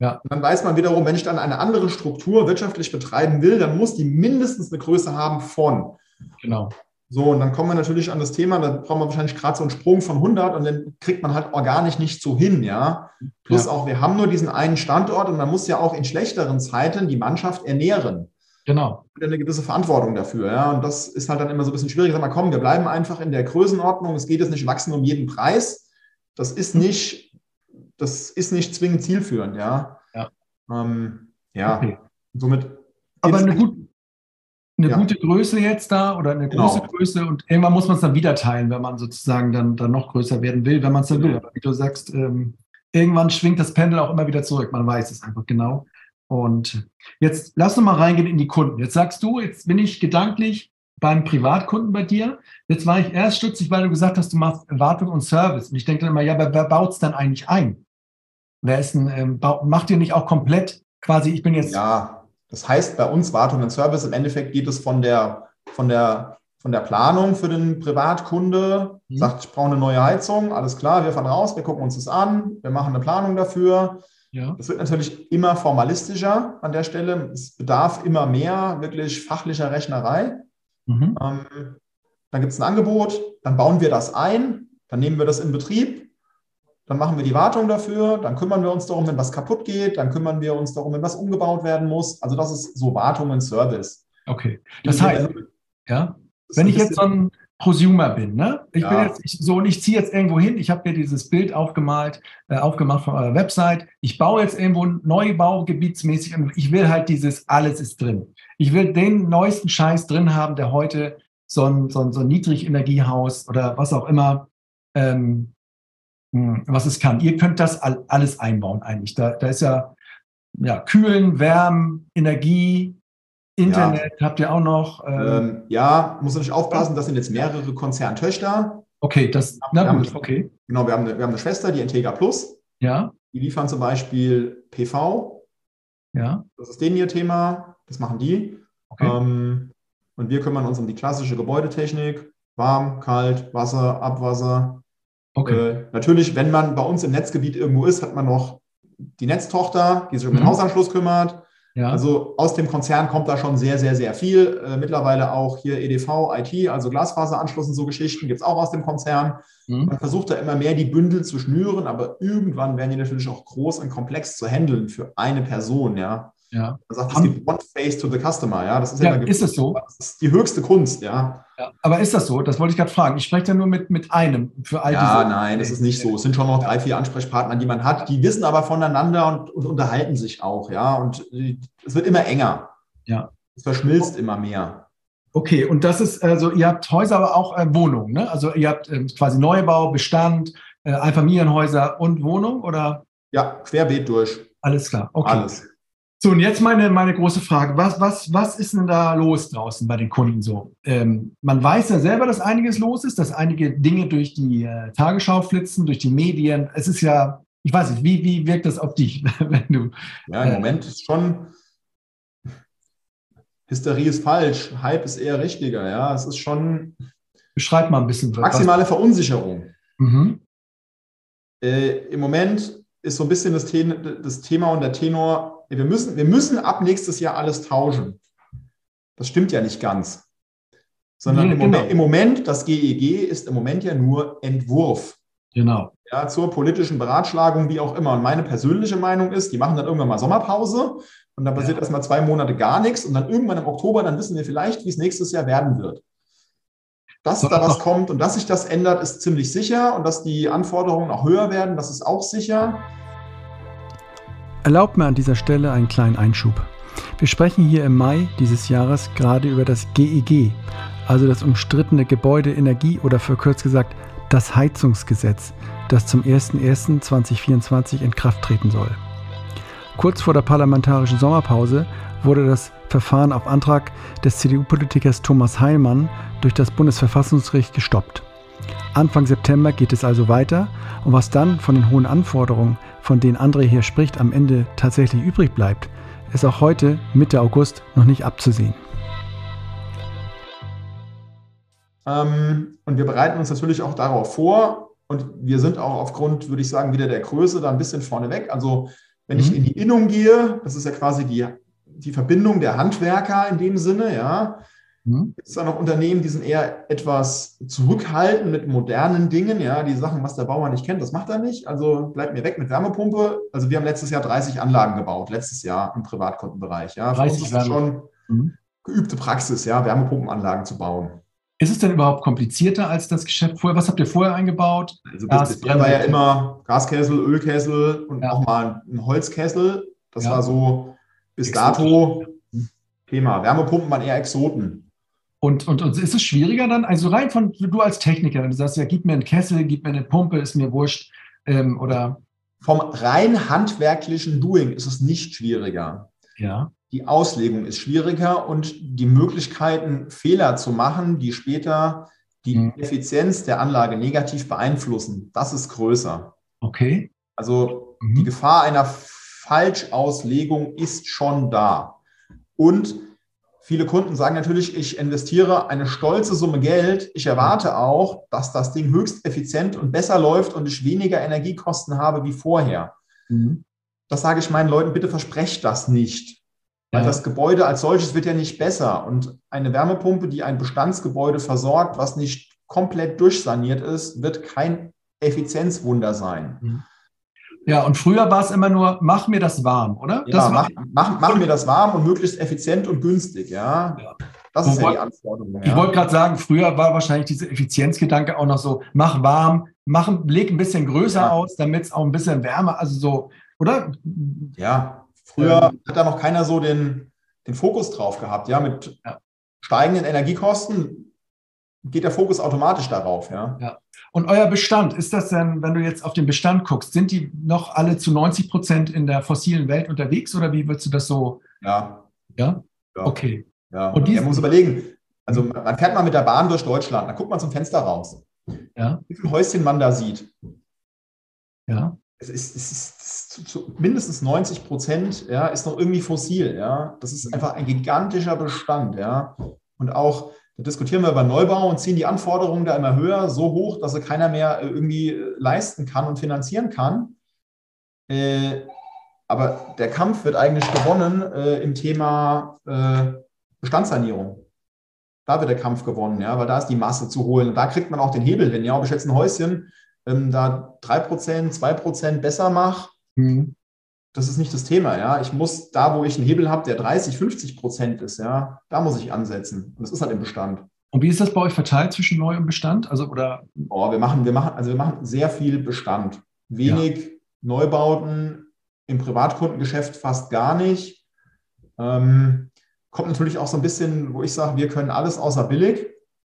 Ja. Und dann weiß man wiederum, wenn ich dann eine andere Struktur wirtschaftlich betreiben will, dann muss die mindestens eine Größe haben von. Genau. So, und dann kommen wir natürlich an das Thema, da brauchen wir wahrscheinlich gerade so einen Sprung von 100 und dann kriegt man halt organisch nicht so hin, ja. Plus ja. auch, wir haben nur diesen einen Standort und man muss ja auch in schlechteren Zeiten die Mannschaft ernähren. Genau. Und eine gewisse Verantwortung dafür, ja. Und das ist halt dann immer so ein bisschen schwierig. Sag mal, komm, wir bleiben einfach in der Größenordnung. Es geht jetzt nicht wachsen um jeden Preis. Das ist nicht, das ist nicht zwingend zielführend, ja. Ja. Ähm, ja. Okay. Somit. Aber eine, gut, eine ja. gute Größe jetzt da oder eine große genau. Größe und irgendwann muss man es dann wieder teilen, wenn man sozusagen dann, dann noch größer werden will, wenn man es dann will. Aber wie du sagst, ähm, irgendwann schwingt das Pendel auch immer wieder zurück. Man weiß es einfach genau. Und jetzt lass uns mal reingehen in die Kunden. Jetzt sagst du, jetzt bin ich gedanklich beim Privatkunden bei dir. Jetzt war ich erst stutzig, weil du gesagt hast, du machst Wartung und Service. Und ich denke dann immer, ja, aber wer baut es dann eigentlich ein? Wer ist ein, ähm, macht ihr nicht auch komplett quasi, ich bin jetzt. Ja, das heißt bei uns Wartung und Service, im Endeffekt geht es von der, von der, von der Planung für den Privatkunde, mhm. sagt, ich brauche eine neue Heizung, alles klar, wir fahren raus, wir gucken uns das an, wir machen eine Planung dafür. Ja. Das wird natürlich immer formalistischer an der Stelle. Es bedarf immer mehr wirklich fachlicher Rechnerei. Mhm. Ähm, dann gibt es ein Angebot, dann bauen wir das ein, dann nehmen wir das in Betrieb, dann machen wir die Wartung dafür, dann kümmern wir uns darum, wenn was kaputt geht, dann kümmern wir uns darum, wenn was umgebaut werden muss. Also das ist so Wartung und Service. Okay. Das heißt, ja, wenn ich jetzt so ein Prosumer bin, ne? Ich ja. bin jetzt ich, so und ich ziehe jetzt irgendwo hin, ich habe mir dieses Bild aufgemalt, äh, aufgemacht von eurer Website. Ich baue jetzt irgendwo ein Neubaugebietsmäßig und ich will halt dieses alles ist drin. Ich will den neuesten Scheiß drin haben, der heute so ein, so ein, so ein Niedrigenergiehaus oder was auch immer ähm, hm, was es kann. Ihr könnt das alles einbauen eigentlich. Da, da ist ja, ja Kühlen, Wärmen, Energie, Internet ja. habt ihr auch noch. Ähm, ähm, ja, muss natürlich aufpassen, das sind jetzt mehrere Konzerntöchter. Okay, das, na gut, haben, okay. Genau, wir haben, eine, wir haben eine Schwester, die Integra Plus. Ja. Die liefern zum Beispiel PV. Ja. Das ist denen ihr Thema, das machen die. Okay. Ähm, und wir kümmern uns um die klassische Gebäudetechnik, warm, kalt, Wasser, Abwasser, Okay. Äh, natürlich, wenn man bei uns im Netzgebiet irgendwo ist, hat man noch die Netztochter, die sich um den mhm. Hausanschluss kümmert. Ja. Also aus dem Konzern kommt da schon sehr, sehr, sehr viel. Äh, mittlerweile auch hier EDV, IT, also Glasfaseranschluss und so Geschichten gibt es auch aus dem Konzern. Mhm. Man versucht da immer mehr die Bündel zu schnüren, aber irgendwann werden die natürlich auch groß und komplex zu handeln für eine Person, ja. Ja. Man sagt, es gibt One Face to the Customer, ja. Das ist ja, ja ist es so? Das ist die höchste Kunst, ja. ja. Aber ist das so? Das wollte ich gerade fragen. Ich spreche ja nur mit, mit einem für all Ja, nein, das ist nicht so. Es sind schon noch drei, vier Ansprechpartner, die man hat. Die wissen aber voneinander und, und unterhalten sich auch, ja. Und es wird immer enger. Ja. Es verschmilzt immer mehr. Okay, und das ist, also ihr habt Häuser, aber auch äh, Wohnungen, ne? Also ihr habt äh, quasi Neubau, Bestand, äh, Einfamilienhäuser und Wohnung, oder? Ja, querbeet durch. Alles klar, okay. Alles. So, und jetzt meine, meine große Frage. Was, was, was ist denn da los draußen bei den Kunden so? Ähm, man weiß ja selber, dass einiges los ist, dass einige Dinge durch die äh, Tagesschau flitzen, durch die Medien. Es ist ja, ich weiß nicht, wie, wie wirkt das auf dich, wenn du. Ja, im äh, Moment ist schon. Hysterie ist falsch, Hype ist eher richtiger, ja. Es ist schon. Beschreib mal ein bisschen. Maximale Verunsicherung. Mhm. Äh, Im Moment ist so ein bisschen das, das Thema und der Tenor, wir müssen, wir müssen ab nächstes Jahr alles tauschen. Das stimmt ja nicht ganz. Sondern nee, im, Moment, genau. im Moment, das GEG ist im Moment ja nur Entwurf. Genau. Ja, zur politischen Beratschlagung, wie auch immer. Und meine persönliche Meinung ist, die machen dann irgendwann mal Sommerpause und dann passiert ja. erstmal zwei Monate gar nichts und dann irgendwann im Oktober, dann wissen wir vielleicht, wie es nächstes Jahr werden wird. Dass so, da was kommt und dass sich das ändert, ist ziemlich sicher und dass die Anforderungen auch höher werden, das ist auch sicher. Erlaubt mir an dieser Stelle einen kleinen Einschub. Wir sprechen hier im Mai dieses Jahres gerade über das GEG, also das umstrittene Gebäudeenergie oder verkürzt gesagt das Heizungsgesetz, das zum 01.01.2024 in Kraft treten soll. Kurz vor der parlamentarischen Sommerpause wurde das Verfahren auf Antrag des CDU-Politikers Thomas Heilmann durch das Bundesverfassungsgericht gestoppt. Anfang September geht es also weiter und was dann von den hohen Anforderungen von denen André hier spricht, am Ende tatsächlich übrig bleibt, ist auch heute, Mitte August, noch nicht abzusehen. Ähm, und wir bereiten uns natürlich auch darauf vor. Und wir sind auch aufgrund, würde ich sagen, wieder der Größe da ein bisschen vorneweg. Also wenn mhm. ich in die Innung gehe, das ist ja quasi die, die Verbindung der Handwerker in dem Sinne, ja, Mhm. Gibt es da noch Unternehmen, die sind eher etwas zurückhaltend mit modernen Dingen, ja, die Sachen, was der Bauer nicht kennt, das macht er nicht. Also bleibt mir weg mit Wärmepumpe. Also wir haben letztes Jahr 30 Anlagen gebaut, letztes Jahr im Privatkundenbereich. Ja, für uns ist das schon mhm. geübte Praxis, ja, Wärmepumpenanlagen zu bauen. Ist es denn überhaupt komplizierter als das Geschäft vorher? Was habt ihr vorher eingebaut? Also bis, bisher war ja immer Gaskessel, Ölkessel und ja. auch mal ein Holzkessel. Das ja. war so bis dato Thema. Wärmepumpen waren eher Exoten. Und, und, und ist es schwieriger dann, also rein von du als Techniker, wenn du sagst, ja, gib mir einen Kessel, gib mir eine Pumpe, ist mir wurscht, ähm, oder? Vom rein handwerklichen Doing ist es nicht schwieriger. Ja. Die Auslegung ist schwieriger und die Möglichkeiten, Fehler zu machen, die später die mhm. Effizienz der Anlage negativ beeinflussen, das ist größer. Okay. Also mhm. die Gefahr einer Falschauslegung ist schon da. Und Viele Kunden sagen natürlich, ich investiere eine stolze Summe Geld. Ich erwarte auch, dass das Ding höchst effizient und besser läuft und ich weniger Energiekosten habe wie vorher. Mhm. Das sage ich meinen Leuten, bitte versprecht das nicht. Weil ja. das Gebäude als solches wird ja nicht besser. Und eine Wärmepumpe, die ein Bestandsgebäude versorgt, was nicht komplett durchsaniert ist, wird kein Effizienzwunder sein. Mhm. Ja, und früher war es immer nur, mach mir das warm, oder? Ja, mach, mach, mach, mir das warm und möglichst effizient und günstig, ja. ja. Das ist ja die Anforderung. Ja. Ich wollte gerade sagen, früher war wahrscheinlich dieser Effizienzgedanke auch noch so, mach warm, mach, leg ein bisschen größer ja. aus, damit es auch ein bisschen wärmer, also so, oder? Ja, früher ähm, hat da noch keiner so den, den Fokus drauf gehabt, ja, mit steigenden Energiekosten geht der Fokus automatisch darauf, ja. ja. Und euer Bestand, ist das denn, wenn du jetzt auf den Bestand guckst, sind die noch alle zu 90 Prozent in der fossilen Welt unterwegs oder wie würdest du das so? Ja. Ja? ja. Okay. Ja. Und man muss überlegen, also man fährt mal mit der Bahn durch Deutschland, dann guckt man zum Fenster raus. Ja. Wie viele Häuschen man da sieht. Ja. Es ist, es ist, es ist zu, mindestens 90 Prozent ja, ist noch irgendwie fossil. Ja. Das ist einfach ein gigantischer Bestand. Ja. Und auch da diskutieren wir über Neubau und ziehen die Anforderungen da immer höher, so hoch, dass sie keiner mehr äh, irgendwie äh, leisten kann und finanzieren kann. Äh, aber der Kampf wird eigentlich gewonnen im Thema Bestandssanierung. Da wird der Kampf gewonnen, ja, weil da ist die Masse zu holen. Und da kriegt man auch den Hebel hin. Ja, ob ich jetzt ein Häuschen ähm, da 3%, 2% besser mache, mhm das ist nicht das Thema, ja. Ich muss da, wo ich einen Hebel habe, der 30, 50 Prozent ist, ja, da muss ich ansetzen. Und das ist halt im Bestand. Und wie ist das bei euch verteilt zwischen Neu- und Bestand? Also, oder? Oh, wir machen, wir machen, also wir machen sehr viel Bestand. Wenig ja. Neubauten im Privatkundengeschäft fast gar nicht. Ähm, kommt natürlich auch so ein bisschen, wo ich sage, wir können alles außer billig.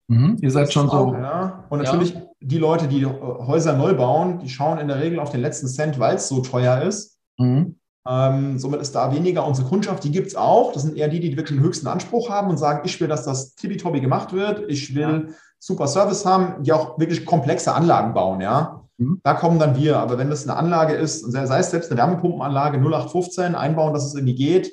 Mhm, ihr seid schon auch, so. Ja. Und natürlich ja. die Leute, die Häuser neu bauen, die schauen in der Regel auf den letzten Cent, weil es so teuer ist. Mhm. Ähm, somit ist da weniger unsere Kundschaft, die gibt es auch. Das sind eher die, die wirklich den höchsten Anspruch haben und sagen, ich will, dass das tippitoppi gemacht wird. Ich will super Service haben, die auch wirklich komplexe Anlagen bauen, ja. Mhm. Da kommen dann wir. Aber wenn das eine Anlage ist, sei es selbst eine Wärmepumpenanlage 0815, einbauen, dass es irgendwie geht,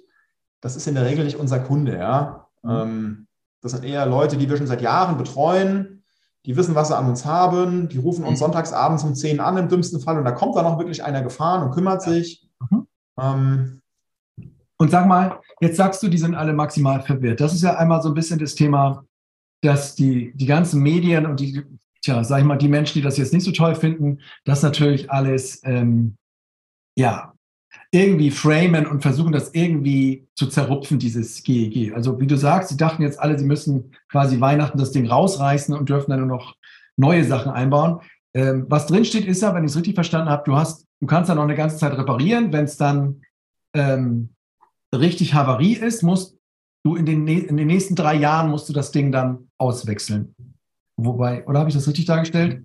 das ist in der Regel nicht unser Kunde, ja. Mhm. Ähm, das sind eher Leute, die wir schon seit Jahren betreuen, die wissen, was sie an uns haben, die rufen uns mhm. sonntags abends um 10 an im dümmsten Fall und da kommt dann auch wirklich einer gefahren und kümmert sich. Mhm. Ähm, und sag mal, jetzt sagst du, die sind alle maximal verwirrt. Das ist ja einmal so ein bisschen das Thema, dass die, die ganzen Medien und die, tja, sag ich mal, die Menschen, die das jetzt nicht so toll finden, das natürlich alles, ähm, ja, irgendwie framen und versuchen, das irgendwie zu zerrupfen, dieses GEG. Also wie du sagst, sie dachten jetzt alle, sie müssen quasi Weihnachten das Ding rausreißen und dürfen dann nur noch neue Sachen einbauen. Ähm, was drinsteht, ist ja, wenn ich es richtig verstanden habe, du hast Du kannst dann noch eine ganze Zeit reparieren. Wenn es dann ähm, richtig Havarie ist, musst du in den, in den nächsten drei Jahren musst du das Ding dann auswechseln. Wobei, oder habe ich das richtig dargestellt?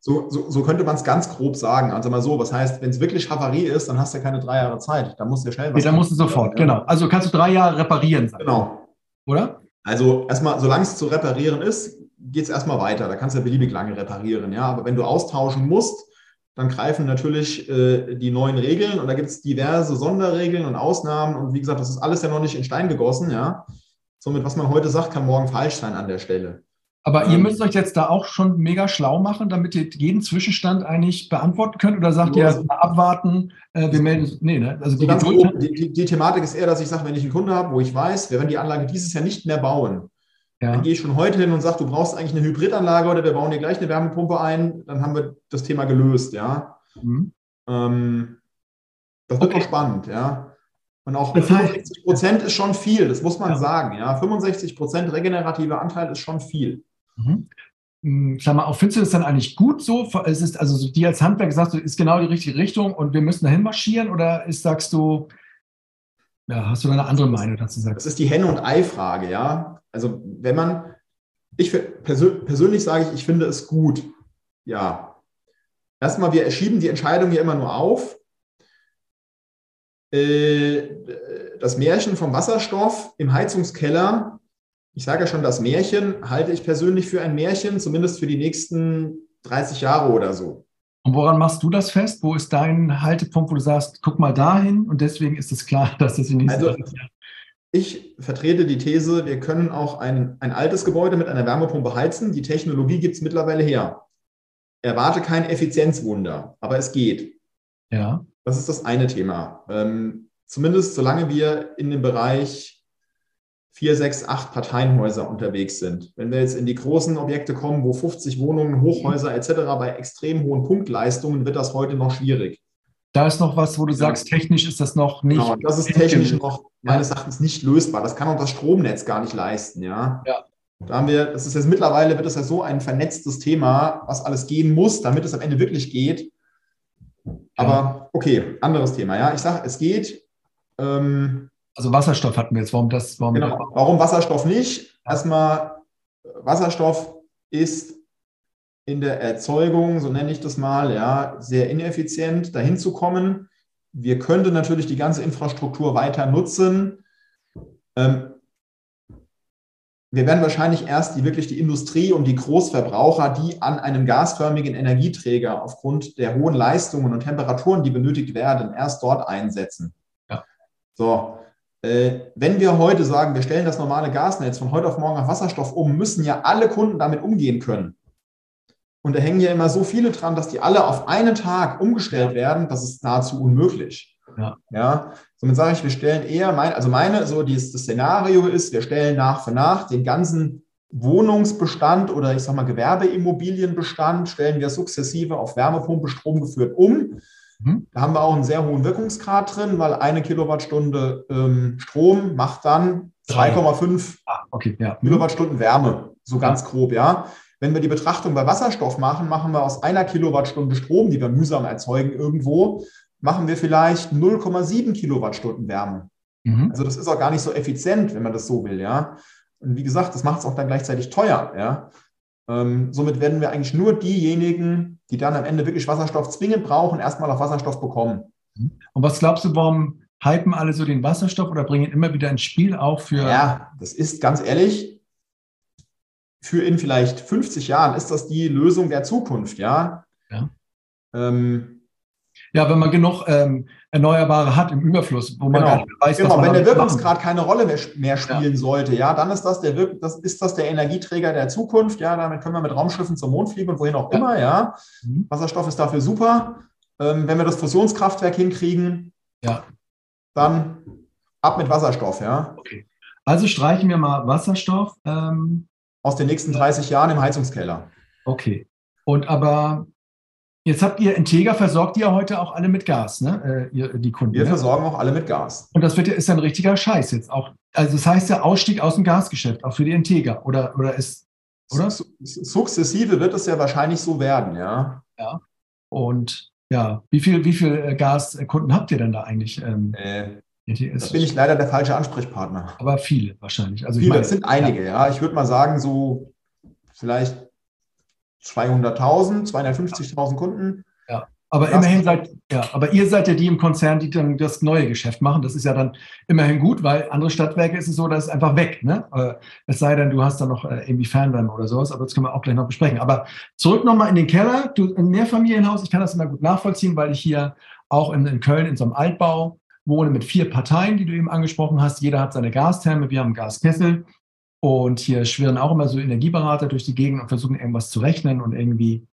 So, so, so, könnte man es ganz grob sagen. Also mal so, was heißt, wenn es wirklich Havarie ist, dann hast du ja keine drei Jahre Zeit. Da musst du ja schnell was. Nee, dann musst du sofort, ja. genau. Also kannst du drei Jahre reparieren. Sagen. Genau. Oder? Also erstmal, solange es zu reparieren ist, geht es erstmal weiter. Da kannst du ja beliebig lange reparieren, ja. Aber wenn du austauschen musst, dann greifen natürlich äh, die neuen Regeln und da gibt es diverse Sonderregeln und Ausnahmen und wie gesagt, das ist alles ja noch nicht in Stein gegossen, ja. Somit, was man heute sagt, kann morgen falsch sein an der Stelle. Aber ihr müsst euch jetzt da auch schon mega schlau machen, damit ihr jeden Zwischenstand eigentlich beantworten könnt oder sagt ihr, also, abwarten, äh, wir melden Nee, ne? Also die, grob, die, die, die, Thematik ist eher, dass ich sage, wenn ich einen Kunde habe, wo ich weiß, wir werden die Anlage dieses Jahr nicht mehr bauen, ja. dann gehe ich schon heute hin und sage, du brauchst eigentlich eine Hybridanlage oder wir bauen dir gleich eine Wärmepumpe ein, dann haben wir das Thema gelöst, ja. Mhm. Ähm, das wird okay. noch spannend, ja. Und auch 65 Prozent ist schon viel, das muss man ja. sagen, ja. 65 Prozent regenerativer Anteil ist schon viel. Mhm. Hm, sag mal, auch findest du das dann eigentlich gut so? Es ist also die als Handwerk sagst du, ist genau die richtige Richtung und wir müssen dahin marschieren oder ist, sagst du, ja, hast du da eine andere Meinung dazu sagst? Das ist die Henne- und Ei-Frage, ja. Also wenn man, ich persö persönlich sage ich, ich finde es gut, ja. Erstmal, wir schieben die Entscheidung ja immer nur auf. Äh, das Märchen vom Wasserstoff im Heizungskeller ich sage ja schon, das Märchen halte ich persönlich für ein Märchen, zumindest für die nächsten 30 Jahre oder so. Und woran machst du das fest? Wo ist dein Haltepunkt, wo du sagst, guck mal dahin und deswegen ist es klar, dass das in nächsten also, ich vertrete die These, wir können auch ein, ein altes Gebäude mit einer Wärmepumpe heizen. Die Technologie gibt es mittlerweile her. Erwarte kein Effizienzwunder, aber es geht. Ja. Das ist das eine Thema. Ähm, zumindest solange wir in dem Bereich vier, sechs, acht Parteienhäuser unterwegs sind. Wenn wir jetzt in die großen Objekte kommen, wo 50 Wohnungen, Hochhäuser etc. bei extrem hohen Punktleistungen, wird das heute noch schwierig. Da ist noch was, wo du ja. sagst, technisch ist das noch nicht. Genau, das ist technisch noch meines Erachtens nicht lösbar. Das kann auch das Stromnetz gar nicht leisten. Ja. ja. Da haben wir, das ist jetzt mittlerweile wird es ja so ein vernetztes Thema, was alles gehen muss, damit es am Ende wirklich geht. Aber okay, anderes Thema. Ja, ich sage, es geht. Ähm, also Wasserstoff hatten wir jetzt. Warum das? Warum, genau. warum Wasserstoff nicht? Erstmal, Wasserstoff ist in der Erzeugung, so nenne ich das mal, ja, sehr ineffizient, dahin zu kommen. Wir könnten natürlich die ganze Infrastruktur weiter nutzen. Ähm, wir werden wahrscheinlich erst die wirklich die Industrie und die Großverbraucher, die an einem gasförmigen Energieträger aufgrund der hohen Leistungen und Temperaturen, die benötigt werden, erst dort einsetzen. Ja. So, äh, wenn wir heute sagen, wir stellen das normale Gasnetz von heute auf morgen auf Wasserstoff um, müssen ja alle Kunden damit umgehen können. Und da hängen ja immer so viele dran, dass die alle auf einen Tag umgestellt werden, das ist nahezu unmöglich. Ja. ja. Somit sage ich, wir stellen eher, mein, also meine, so dieses, das Szenario ist, wir stellen nach für nach den ganzen Wohnungsbestand oder ich sage mal Gewerbeimmobilienbestand, stellen wir sukzessive auf Wärmepumpe stromgeführt um. Mhm. Da haben wir auch einen sehr hohen Wirkungsgrad drin, weil eine Kilowattstunde ähm, Strom macht dann 2,5 ah, okay, ja. Mhm. Kilowattstunden Wärme, so ganz grob, ja. Wenn wir die Betrachtung bei Wasserstoff machen, machen wir aus einer Kilowattstunde Strom, die wir mühsam erzeugen irgendwo, machen wir vielleicht 0,7 Kilowattstunden Wärme. Mhm. Also das ist auch gar nicht so effizient, wenn man das so will, ja. Und wie gesagt, das macht es auch dann gleichzeitig teuer, ja. Ähm, somit werden wir eigentlich nur diejenigen, die dann am Ende wirklich Wasserstoff zwingend brauchen, erstmal auf Wasserstoff bekommen. Und was glaubst du, warum hypen alle so den Wasserstoff oder bringen ihn immer wieder ins Spiel auch für. Ja, das ist ganz ehrlich, für in vielleicht 50 Jahren ist das die Lösung der Zukunft, ja. ja. Ähm, ja, wenn man genug ähm, Erneuerbare hat im Überfluss, wo man genau. gar nicht weiß, genau. wenn der Wirkungsgrad keine Rolle mehr, mehr spielen ja. sollte, ja, dann ist das der Wirk das ist das der Energieträger der Zukunft. Ja, damit können wir mit Raumschiffen zum Mond fliegen und wohin auch ja. immer. Ja, mhm. Wasserstoff ist dafür super. Ähm, wenn wir das Fusionskraftwerk hinkriegen, ja. dann ab mit Wasserstoff. Ja. Okay. Also streichen wir mal Wasserstoff ähm, aus den nächsten 30 Jahren im Heizungskeller. Okay. Und aber Jetzt habt ihr Integra, versorgt ihr heute auch alle mit Gas, ne? Äh, ihr, die Kunden. Wir ne? versorgen auch alle mit Gas. Und das wird ja, ist ein richtiger Scheiß jetzt auch. Also das heißt ja Ausstieg aus dem Gasgeschäft, auch für die Integra. Oder, oder ist, oder? Sukzessive wird es ja wahrscheinlich so werden, ja. Ja. Und ja, wie viel, wie viel äh, Gaskunden habt ihr denn da eigentlich? Ähm, äh, da bin ich leider der falsche Ansprechpartner. Aber viele wahrscheinlich. Also viele, es sind einige, ja. ja. Ich würde mal sagen, so vielleicht 200.000, 250.000 Kunden. Ja, Aber immerhin seid, ja, aber ihr seid ja die im Konzern, die dann das neue Geschäft machen. Das ist ja dann immerhin gut, weil andere Stadtwerke ist es so, dass es einfach weg. Ne? Äh, es sei denn, du hast da noch äh, irgendwie Fernwärme oder sowas, aber das können wir auch gleich noch besprechen. Aber zurück nochmal in den Keller. Du, ein Mehrfamilienhaus, ich kann das immer gut nachvollziehen, weil ich hier auch in, in Köln in so einem Altbau wohne mit vier Parteien, die du eben angesprochen hast. Jeder hat seine Gastherme, wir haben Gaskessel. Und hier schwirren auch immer so Energieberater durch die Gegend und versuchen irgendwas zu rechnen und irgendwie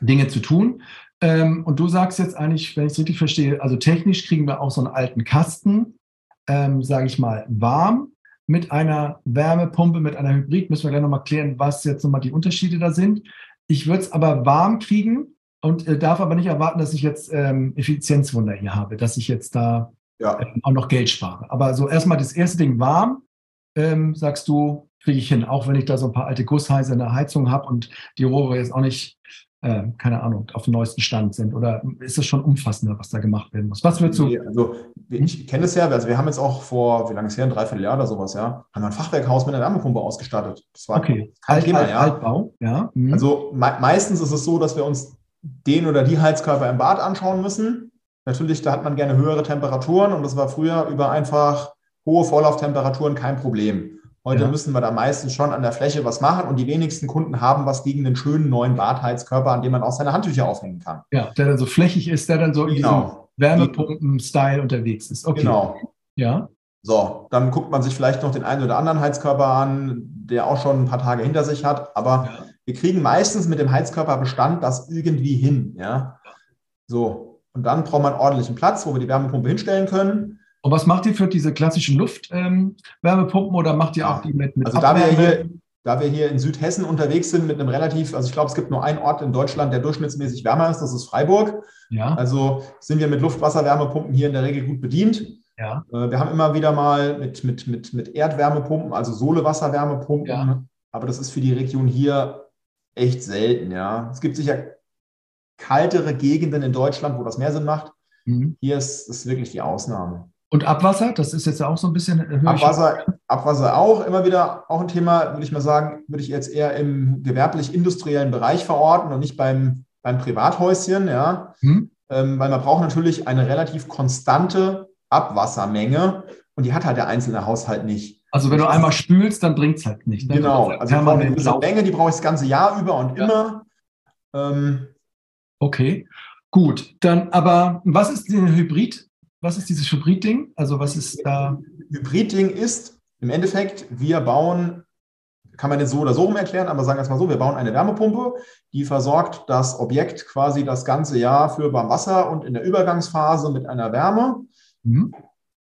Dinge zu tun. Ähm, und du sagst jetzt eigentlich, wenn ich es richtig verstehe, also technisch kriegen wir auch so einen alten Kasten, ähm, sage ich mal, warm mit einer Wärmepumpe, mit einer Hybrid. Müssen wir gleich nochmal klären, was jetzt nochmal die Unterschiede da sind. Ich würde es aber warm kriegen und äh, darf aber nicht erwarten, dass ich jetzt ähm, Effizienzwunder hier habe, dass ich jetzt da ja. ähm, auch noch Geld spare. Aber so erstmal das erste Ding warm, ähm, sagst du, kriege ich hin, auch wenn ich da so ein paar alte Gussheiser in der Heizung habe und die Rohre jetzt auch nicht äh, keine Ahnung, auf dem neuesten Stand sind? Oder ist es schon umfassender, was da gemacht werden muss? Was würdest du? Also, ich kenne es ja, also wir haben jetzt auch vor, wie lange ist es her, ein Dreivierteljahr oder sowas, ja, haben wir ein Fachwerkhaus mit einer Wärmepumpe ausgestattet. Das war okay. kein Alt, Thema, Alt, ja. Altbau, ja. Mhm. Also me meistens ist es so, dass wir uns den oder die Heizkörper im Bad anschauen müssen. Natürlich, da hat man gerne höhere Temperaturen und das war früher über einfach hohe Vorlauftemperaturen kein Problem. Heute ja. müssen wir da meistens schon an der Fläche was machen und die wenigsten Kunden haben was gegen einen schönen neuen Badheizkörper, an dem man auch seine Handtücher aufhängen kann. Ja, der dann so flächig ist, der dann so genau. in Wärmepumpen-Style unterwegs ist. Okay. Genau. Ja. So, dann guckt man sich vielleicht noch den einen oder anderen Heizkörper an, der auch schon ein paar Tage hinter sich hat. Aber ja. Wir kriegen meistens mit dem Heizkörperbestand das irgendwie hin. Ja. So, und dann braucht man ordentlichen Platz, wo wir die Wärmepumpe hinstellen können. Und was macht ihr für diese klassischen Luftwärmepumpen ähm, oder macht ihr auch die mit, mit Also da wir, hier, da wir hier in Südhessen unterwegs sind mit einem relativ, also ich glaube, es gibt nur einen Ort in Deutschland, der durchschnittsmäßig wärmer ist, das ist Freiburg. Ja. Also sind wir mit Luftwasserwärmepumpen hier in der Regel gut bedient. Ja. Äh, wir haben immer wieder mal mit, mit, mit, mit Erdwärmepumpen, also Sohlewasserwärmepumpen, ja. aber das ist für die Region hier echt selten. Ja. Es gibt sicher kaltere Gegenden in Deutschland, wo das mehr Sinn macht. Mhm. Hier ist es wirklich die Ausnahme. Und Abwasser, das ist jetzt ja auch so ein bisschen. Abwasser, Abwasser auch immer wieder auch ein Thema, würde ich mal sagen, würde ich jetzt eher im gewerblich-industriellen Bereich verorten und nicht beim, beim Privathäuschen, ja. Hm. Ähm, weil man braucht natürlich eine relativ konstante Abwassermenge und die hat halt der einzelne Haushalt nicht. Also wenn du einmal spülst, dann bringt es halt nicht. Ne? Genau, also ich brauche eine gewisse Menge, die brauche ich das ganze Jahr über und ja. immer. Ähm, okay, gut. Dann aber, was ist denn Hybrid? Was ist dieses Hybrid-Ding? Also was ist da? Hybrid-Ding ist im Endeffekt, wir bauen, kann man jetzt so oder so rum erklären, aber sagen wir es mal so, wir bauen eine Wärmepumpe, die versorgt das Objekt quasi das ganze Jahr für warm Wasser und in der Übergangsphase mit einer Wärme. Mhm.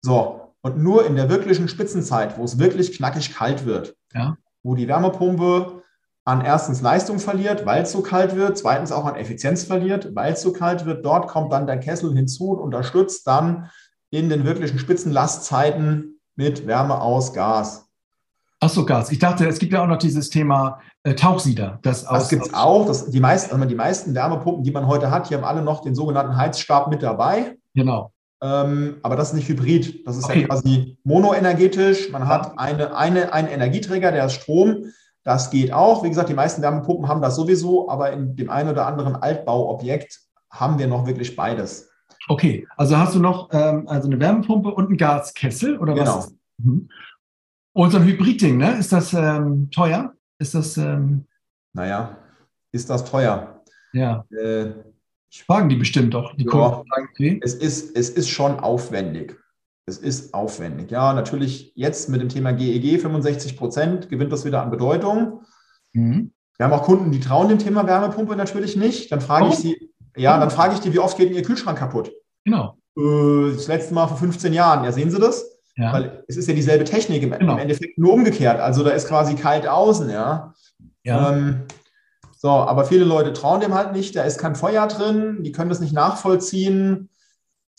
So, und nur in der wirklichen Spitzenzeit, wo es wirklich knackig kalt wird, ja. wo die Wärmepumpe an erstens Leistung verliert, weil es so kalt wird, zweitens auch an Effizienz verliert, weil es so kalt wird. Dort kommt dann der Kessel hinzu und unterstützt dann in den wirklichen Spitzenlastzeiten mit Wärme aus Gas. Ach so, Gas. Ich dachte, es gibt ja auch noch dieses Thema äh, Tauchsieder. Das, das gibt es auch. Das, die, meisten, also die meisten Wärmepumpen, die man heute hat, die haben alle noch den sogenannten Heizstab mit dabei. Genau. Ähm, aber das ist nicht Hybrid. Das ist okay. ja quasi monoenergetisch. Man hat eine, eine, einen Energieträger, der ist Strom. Das geht auch. Wie gesagt, die meisten Wärmepumpen haben das sowieso, aber in dem einen oder anderen Altbauobjekt haben wir noch wirklich beides. Okay, also hast du noch ähm, also eine Wärmepumpe und einen Gaskessel oder genau. was? Mhm. Und so ein Hybrid-Ding, ne? Ist das ähm, teuer? Ist das. Ähm... Naja, ist das teuer? Ja. Äh, Fragen die bestimmt doch. Die ja, okay. es, ist, es ist schon aufwendig. Es ist aufwendig. Ja, natürlich jetzt mit dem Thema GEG 65 Prozent gewinnt das wieder an Bedeutung. Mhm. Wir haben auch Kunden, die trauen dem Thema Wärmepumpe natürlich nicht. Dann frage oh. ich sie, ja, dann frage ich die, wie oft geht denn Ihr Kühlschrank kaputt? Genau. Äh, das letzte Mal vor 15 Jahren. Ja, sehen Sie das? Ja. Weil es ist ja dieselbe Technik im, genau. im Endeffekt nur umgekehrt. Also da ist quasi kalt außen, ja. ja. Ähm, so, aber viele Leute trauen dem halt nicht. Da ist kein Feuer drin. Die können das nicht nachvollziehen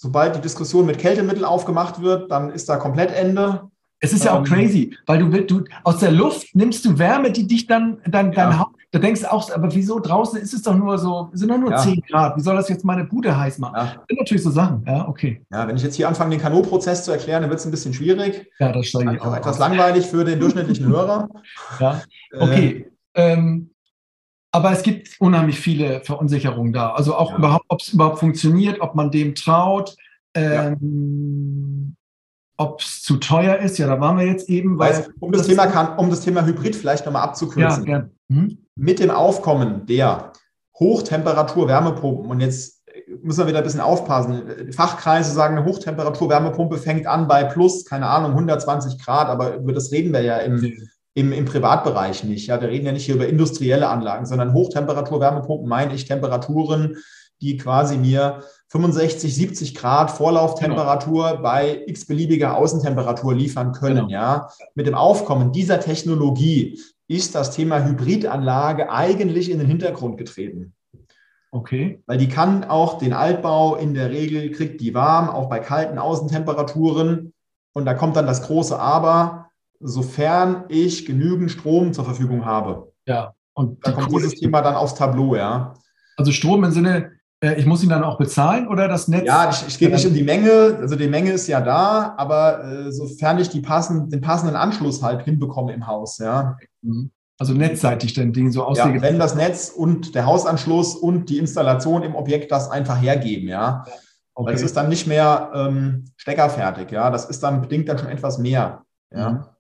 sobald die Diskussion mit Kältemittel aufgemacht wird, dann ist da komplett Ende. Es ist ja auch ähm, crazy, weil du, du aus der Luft nimmst du Wärme, die dich dann, dann ja. dein Haut, da denkst du auch, aber wieso draußen ist es doch nur so, sind doch nur ja. 10 Grad, wie soll das jetzt meine Bude heiß machen? Ja. Das sind natürlich so Sachen, ja, okay. Ja, wenn ich jetzt hier anfange, den Kanot-Prozess zu erklären, dann wird es ein bisschen schwierig. Ja, das steige ich auch. Etwas aus. langweilig für den durchschnittlichen Hörer. Ja, okay. Äh, ähm, Aber es gibt unheimlich viele Verunsicherungen da. Also auch ja. überhaupt, ob es überhaupt funktioniert, ob man dem traut, ähm, ja. ob es zu teuer ist. Ja, da waren wir jetzt eben. Weil also, um, das Thema kann, um das Thema Hybrid vielleicht nochmal abzukürzen. Ja, hm? Mit dem Aufkommen der Hochtemperatur-Wärmepumpen und jetzt müssen wir wieder ein bisschen aufpassen. Fachkreise sagen, eine Hochtemperatur-Wärmepumpe fängt an bei plus, keine Ahnung, 120 Grad, aber über das reden wir ja im, im, im Privatbereich nicht. Ja, wir reden ja nicht hier über industrielle Anlagen, sondern Hochtemperatur-Wärmepumpen meine ich Temperaturen, die quasi mir 65, 70 Grad Vorlauftemperatur genau. bei x-beliebiger Außentemperatur liefern können. Genau. Ja, mit dem Aufkommen dieser Technologie ist das Thema Hybridanlage eigentlich in den Hintergrund getreten. Okay. Weil die kann auch den Altbau in der Regel, kriegt die warm, auch bei kalten Außentemperaturen. Und da kommt dann das große Aber, sofern ich genügend Strom zur Verfügung habe. Ja. Und da kommt dieses Thema dann aufs Tableau, ja. Also Strom im Sinne, äh, ich muss ihn dann auch bezahlen oder das Netz? Ja, ich, ich gehe nicht um die Menge. Also die Menge ist ja da, aber äh, sofern ich die passen, den passenden Anschluss halt hinbekomme im Haus, ja. Mhm. Also netzseitig dann Dinge so auslege. Ja, wenn das Netz und der Hausanschluss und die Installation im Objekt das einfach hergeben, ja. Okay. Weil es ist dann nicht mehr ähm, steckerfertig, ja. Das ist dann bedingt dann schon etwas mehr. Ja.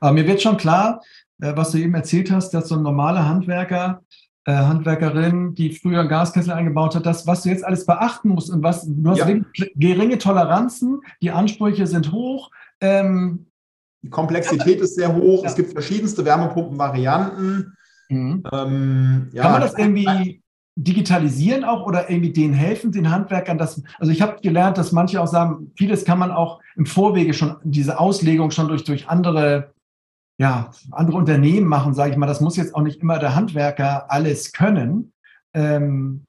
Aber mir wird schon klar, äh, was du eben erzählt hast, dass so ein normaler Handwerker, äh, Handwerkerin, die früher einen Gaskessel eingebaut hat, das, was du jetzt alles beachten musst und was, du hast ja. geringe Toleranzen, die Ansprüche sind hoch. Ähm, die Komplexität ist sehr hoch. Ja. Es gibt verschiedenste Wärmepumpenvarianten. Mhm. Ähm, ja. Kann man das irgendwie digitalisieren auch oder irgendwie denen helfen, den Handwerkern? Das, also ich habe gelernt, dass manche auch sagen, vieles kann man auch im Vorwege schon, diese Auslegung schon durch, durch andere, ja, andere Unternehmen machen, sage ich mal. Das muss jetzt auch nicht immer der Handwerker alles können. Ähm,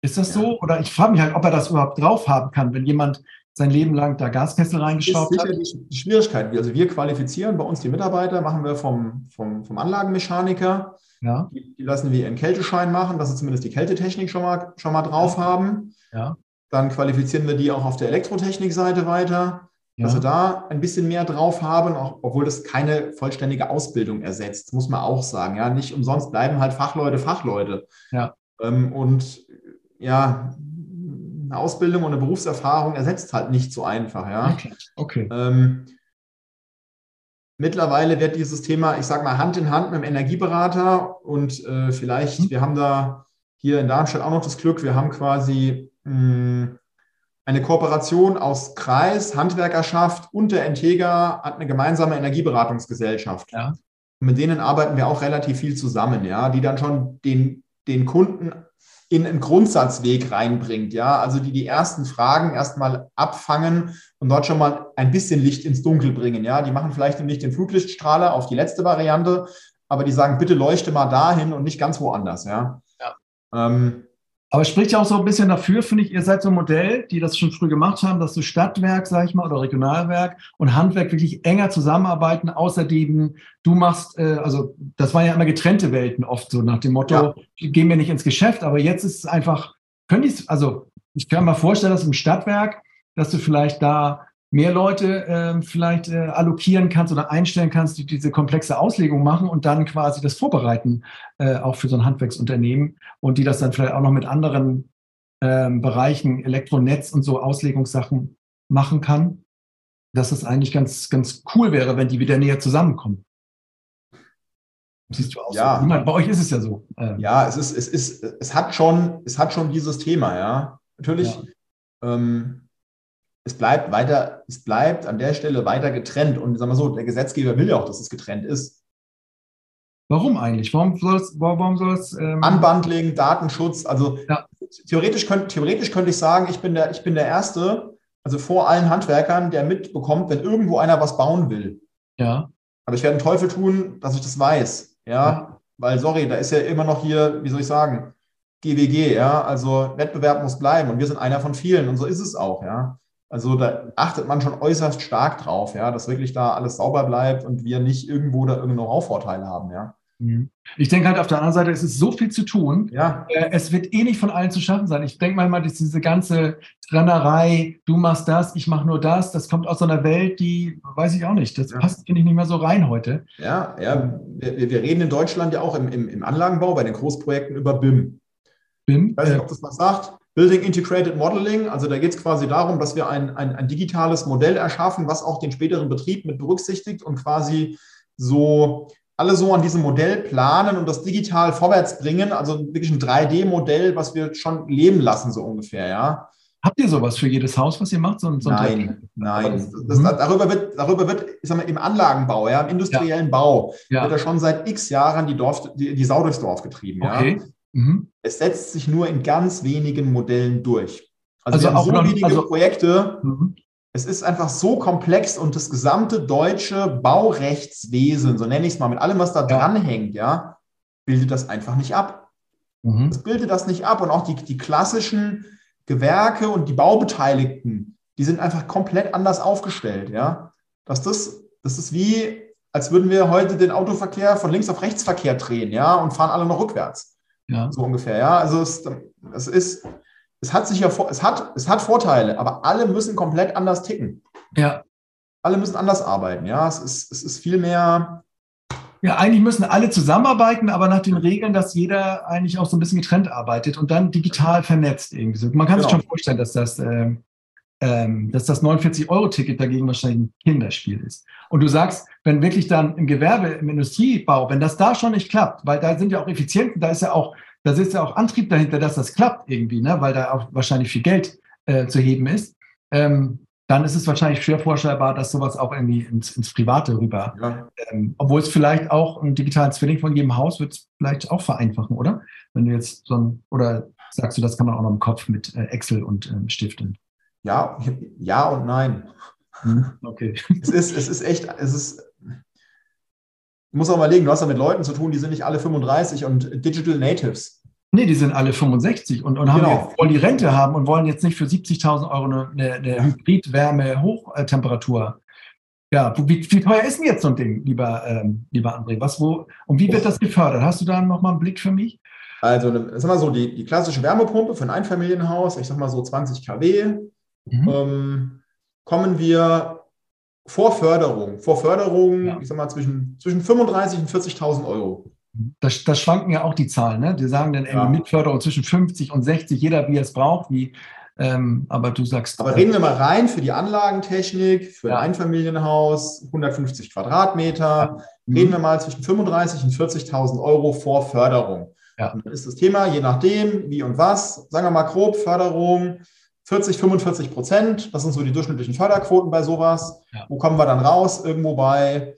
ist das ja. so? Oder ich frage mich halt, ob er das überhaupt drauf haben kann, wenn jemand sein Leben lang da Gaskessel reingeschraubt hat? Das ist sicherlich die Schwierigkeit. Also wir qualifizieren bei uns die Mitarbeiter, machen wir vom, vom, vom Anlagenmechaniker. Ja. Die, die, lassen wir ihren Kälteschein machen, dass sie zumindest die Kältetechnik schon mal, schon mal drauf haben. Ja. Dann qualifizieren wir die auch auf der Elektrotechnikseite weiter, ja. dass wir da ein bisschen mehr drauf haben, auch, obwohl das keine vollständige Ausbildung ersetzt, muss man auch sagen. Ja, nicht umsonst bleiben halt Fachleute Fachleute. Ja. Ähm, und ja, eine Ausbildung und eine Berufserfahrung ersetzt halt nicht so einfach. Ja? Okay. okay. Ähm, mittlerweile wird dieses Thema, ich sage mal, Hand in Hand mit dem Energieberater und äh, vielleicht, mhm. wir haben da hier in Darmstadt auch noch das Glück, wir haben quasi mh, hm, eine Kooperation aus Kreis, Handwerkerschaft und der Entega hat eine gemeinsame Energieberatungsgesellschaft. Ja. mit denen arbeiten wir auch relativ viel zusammen, ja, die dann schon den, den Kunden in einen Grundsatzweg reinbringt, ja, also die die ersten Fragen erstmal abfangen und dort schon mal ein bisschen Licht ins Dunkel bringen, ja, die machen vielleicht nicht den Fluglichtstrahler auf die letzte Variante, aber die sagen, bitte leuchte mal dahin und nicht ganz woanders, ja. ja. Ähm, aber es spricht ja auch so ein bisschen dafür, finde ich, ihr seid so ein Modell, die das schon früh gemacht haben, dass so Stadtwerk, sage ich mal, oder Regionalwerk und Handwerk wirklich enger zusammenarbeiten. Außerdem, du machst, äh, also das waren ja immer getrennte Welten oft so nach dem Motto, ja. gehen wir nicht ins Geschäft, aber jetzt ist es einfach, könnte ich, also ich kann mir vorstellen, dass im Stadtwerk, dass du vielleicht da mehr Leute äh, vielleicht äh, allokieren kannst oder einstellen kannst, die diese komplexe Auslegung machen und dann quasi das vorbereiten, äh, auch für so ein Handwerksunternehmen und die das dann vielleicht auch noch mit anderen ähm, Bereichen, Elektronetz und so Auslegungssachen machen kann. Dass es eigentlich ganz, ganz cool wäre, wenn die wieder näher zusammenkommen. Siehst du aus? Ja. So. Bei euch ist es ja so. Ähm. Ja, es ist, es ist, es hat schon, es hat schon dieses Thema, ja. Natürlich. Ja. Ähm, es bleibt weiter, es bleibt an der Stelle weiter getrennt. Und sagen wir so, der Gesetzgeber will ja auch, dass es getrennt ist. Warum eigentlich? Warum soll es, warum soll es ähm Unbundling, Datenschutz, also ja. theoretisch, könnt, theoretisch könnte ich sagen, ich bin, der, ich bin der Erste, also vor allen Handwerkern, der mitbekommt, wenn irgendwo einer was bauen will. Ja. Aber ich werde einen Teufel tun, dass ich das weiß. Ja? ja. Weil, sorry, da ist ja immer noch hier, wie soll ich sagen, GWG, ja. Also Wettbewerb muss bleiben und wir sind einer von vielen und so ist es auch, ja. Also da achtet man schon äußerst stark drauf, ja, dass wirklich da alles sauber bleibt und wir nicht irgendwo da irgendeine Know-how-Vorteile haben, ja. Mhm. Ich denke halt auf der anderen Seite, es ist so viel zu tun. Ja. Äh, Es wird eh nicht von allen zu schaffen sein. Ich denke manchmal, dass diese ganze Trennerei, du machst das, ich mache nur das, das kommt aus so einer Welt, die weiß ich auch nicht. Das Ja. passt, finde ich, nicht mehr so rein heute. Ja, ja. Wir, wir reden in Deutschland ja auch im, im, im Anlagenbau bei den Großprojekten über BIM. BIM, Ich weiß nicht, äh, ob das was sagt. Building Integrated Modeling. Also da geht es quasi darum, dass wir ein, ein, ein digitales Modell erschaffen, was auch den späteren Betrieb mit berücksichtigt und quasi so alle so an diesem Modell planen und das digital vorwärts bringen. Also wirklich ein 3D-Modell, was wir schon leben lassen, so ungefähr, ja. habt ihr sowas für jedes Haus, was ihr macht? So, ein- so ein Nein, nein. das- Das, Mhm. darüber wird, darüber wird, ich sag mal, im Anlagenbau, ja, im industriellen Bau, Ja. wird da schon seit x Jahren die, Dorf, die, die Sau durchs Dorf getrieben. Okay. Ja. Mhm. Es setzt sich nur in ganz wenigen Modellen durch. Also, Also auch so noch- wenige also- Projekte, Mhm. es ist einfach so komplex und das gesamte deutsche Baurechtswesen, so nenne ich es mal, mit allem, was da Ja. dranhängt, ja, bildet das einfach nicht ab. Mhm. Das bildet das nicht ab. Und auch die, die klassischen Gewerke und die Baubeteiligten, die sind einfach komplett anders aufgestellt. Ja? Dass das, das ist wie, als würden wir heute den Autoverkehr von links auf Rechtsverkehr drehen, ja, und fahren alle noch rückwärts. Ja. So ungefähr, ja. Also es, es ist, es hat sich ja, vor- es hat, es hat Vorteile, aber alle müssen komplett anders ticken. ja. Alle müssen anders arbeiten, ja. Es ist, es ist viel mehr, Ja, eigentlich müssen alle zusammenarbeiten, aber nach den Regeln, dass jeder eigentlich auch so ein bisschen getrennt arbeitet und dann digital vernetzt irgendwie. So. Man kann sich Genau. schon vorstellen, dass das, ähm, ähm, dass das 49-Euro-Ticket dagegen wahrscheinlich ein Kinderspiel ist. Und du sagst, wenn wirklich dann im Gewerbe, im Industriebau, wenn das da schon nicht klappt, weil da sind ja auch Effizienten, da ist ja auch, da sitzt ja auch Antrieb dahinter, dass das klappt irgendwie, ne? weil da auch wahrscheinlich viel Geld äh, zu heben ist. Ähm, dann ist es wahrscheinlich schwer vorstellbar, dass sowas auch irgendwie ins, ins Private rüber ja, ähm, obwohl es vielleicht auch einen digitalen Zwilling von jedem Haus wird es vielleicht auch vereinfachen, oder? Wenn du jetzt so ein, oder sagst du, das kann man auch noch im Kopf mit äh, Excel und ähm, Stiften? Ja, ja und nein. Okay. Es ist, es ist echt, es ist, du musst auch überlegen, du hast ja mit Leuten zu tun, die sind nicht alle 35 und Digital Natives. Nee, die sind alle 65 und, und haben Genau. wollen die Rente haben und wollen jetzt nicht für 70.000 Euro eine, eine, eine Hybrid-Wärme-Hochtemperatur. Ja, wie, wie teuer ist denn jetzt so ein Ding, lieber, ähm, lieber André? Was, wo, und wie wird das gefördert? Hast du da nochmal einen Blick für mich? Also, sag mal so, die, die klassische Wärmepumpe für ein Einfamilienhaus, ich sag mal so 20 kW, Mhm. ähm, kommen wir vor Förderung, vor Förderung, Ja. ich sag mal zwischen, zwischen 35.000 und 40.000 Euro. Das, das schwanken ja auch die Zahlen, ne? Die sagen dann Ja. mit Förderung zwischen 50 und 60, jeder wie er es braucht, wie, ähm, aber du sagst. Aber äh, reden wir mal rein für die Anlagentechnik, für Ja. ein Einfamilienhaus, 150 Quadratmeter, mhm. reden wir mal zwischen 35.000 und 40.000 Euro vor Förderung. Ja. Und dann ist das Thema, je nachdem, wie und was, sagen wir mal grob, Förderung 40, 45 Prozent, das sind so die durchschnittlichen Förderquoten bei sowas. Ja. Wo kommen wir dann raus? Irgendwo bei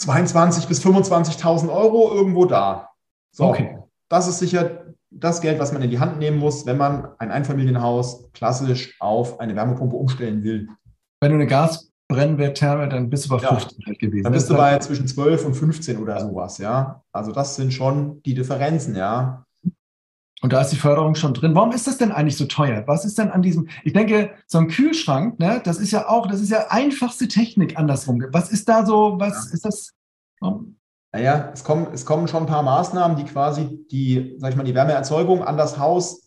22.000 bis 25.000 Euro, irgendwo da. So, Okay. das ist sicher das Geld, was man in die Hand nehmen muss, wenn man ein Einfamilienhaus klassisch auf eine Wärmepumpe umstellen will. Wenn du eine Gasbrennwerttherme, dann bist du bei Ja. 15 halt gewesen. Dann bist du bei zwischen 12 und 15 oder sowas, ja. Also das sind schon die Differenzen, ja. Und da ist die Förderung schon drin. Warum ist das denn eigentlich so teuer? Was ist denn an diesem, ich denke, so ein Kühlschrank, ne, das ist ja auch, das ist ja einfachste Technik andersrum. Was ist da so, was ist das? warum- Naja, es kommen, es kommen schon ein paar Maßnahmen, die quasi die, sag ich mal, die Wärmeerzeugung an das Haus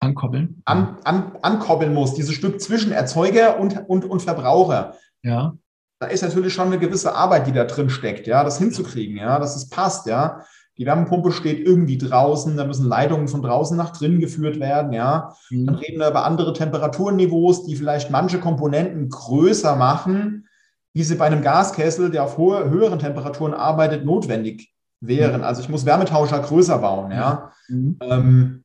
Ankoppeln? an, an, ankoppeln muss, dieses Stück zwischen Erzeuger und, und, und Verbraucher. Ja. Da ist natürlich schon eine gewisse Arbeit, die da drin steckt, ja, das hinzukriegen, ja, dass es passt, ja. Die Wärmepumpe steht irgendwie draußen, da müssen Leitungen von draußen nach drinnen geführt werden, ja. Dann Mhm. reden wir über andere Temperaturniveaus, die vielleicht manche Komponenten größer machen, wie sie bei einem Gaskessel, der auf hohe, höheren Temperaturen arbeitet, notwendig wären. Also ich muss Wärmetauscher größer bauen. Ja. Mhm. Ähm,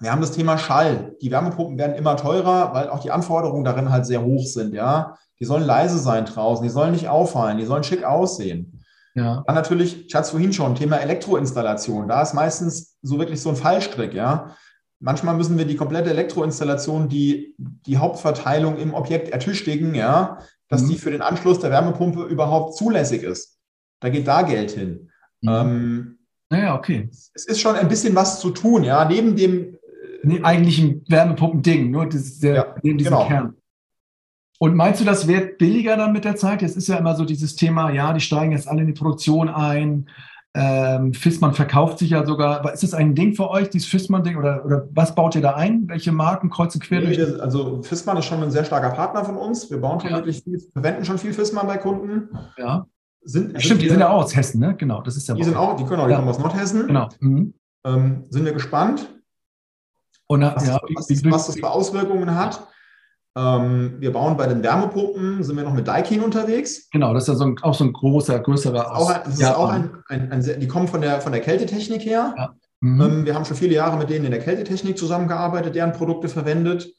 wir haben das Thema Schall. Die Wärmepumpen werden immer teurer, weil auch die Anforderungen darin halt sehr hoch sind. Ja. Die sollen leise sein draußen, die sollen nicht auffallen, die sollen schick aussehen. Ja. Dann natürlich, ich hatte es vorhin schon, Thema Elektroinstallation. Da ist meistens so wirklich so ein Fallstrick, ja. Manchmal müssen wir die komplette Elektroinstallation, die, die Hauptverteilung im Objekt ertüchtigen, ja, dass Mhm. die für den Anschluss der Wärmepumpe überhaupt zulässig ist. Da geht da Geld hin. Mhm. Ähm, Naja, okay. es ist schon ein bisschen was zu tun, ja, neben dem, Nee, eigentlich ein Wärmepumpending, nur dieses, der, Ja, diesen genau. Kern. Und meinst du, das wird billiger dann mit der Zeit? Jetzt ist ja immer so dieses Thema, ja, die steigen jetzt alle in die Produktion ein. Ähm, Fissmann verkauft sich ja sogar. Ist das ein Ding für euch, dieses Fissmann-Ding? Oder, oder was baut ihr da ein? Welche Marken kreuzen quer durch? Nee, also Fissmann ist schon ein sehr starker Partner von uns. Wir bauen schon ja. wirklich viel, verwenden schon viel Fissmann bei Kunden. Ja. Sind, Stimmt, die sind ja auch aus Hessen, ne? Genau, das ist ja. Die sind auch, die können auch, die ja. kommen aus Nordhessen. Genau. Mhm. Ähm, sind wir gespannt, Und, was, ja, was, was, das für Auswirkungen hat. Ähm, wir bauen bei den Wärmepumpen, sind wir noch mit Daikin unterwegs. Genau, das ist ja so ein, auch so ein großer, größerer Aus. Auch das ist auch ein, ein, ein, die kommen von der, von der Kältetechnik her. Ja. Mhm. Ähm, wir haben schon viele Jahre mit denen in der Kältetechnik zusammengearbeitet, deren Produkte verwendet.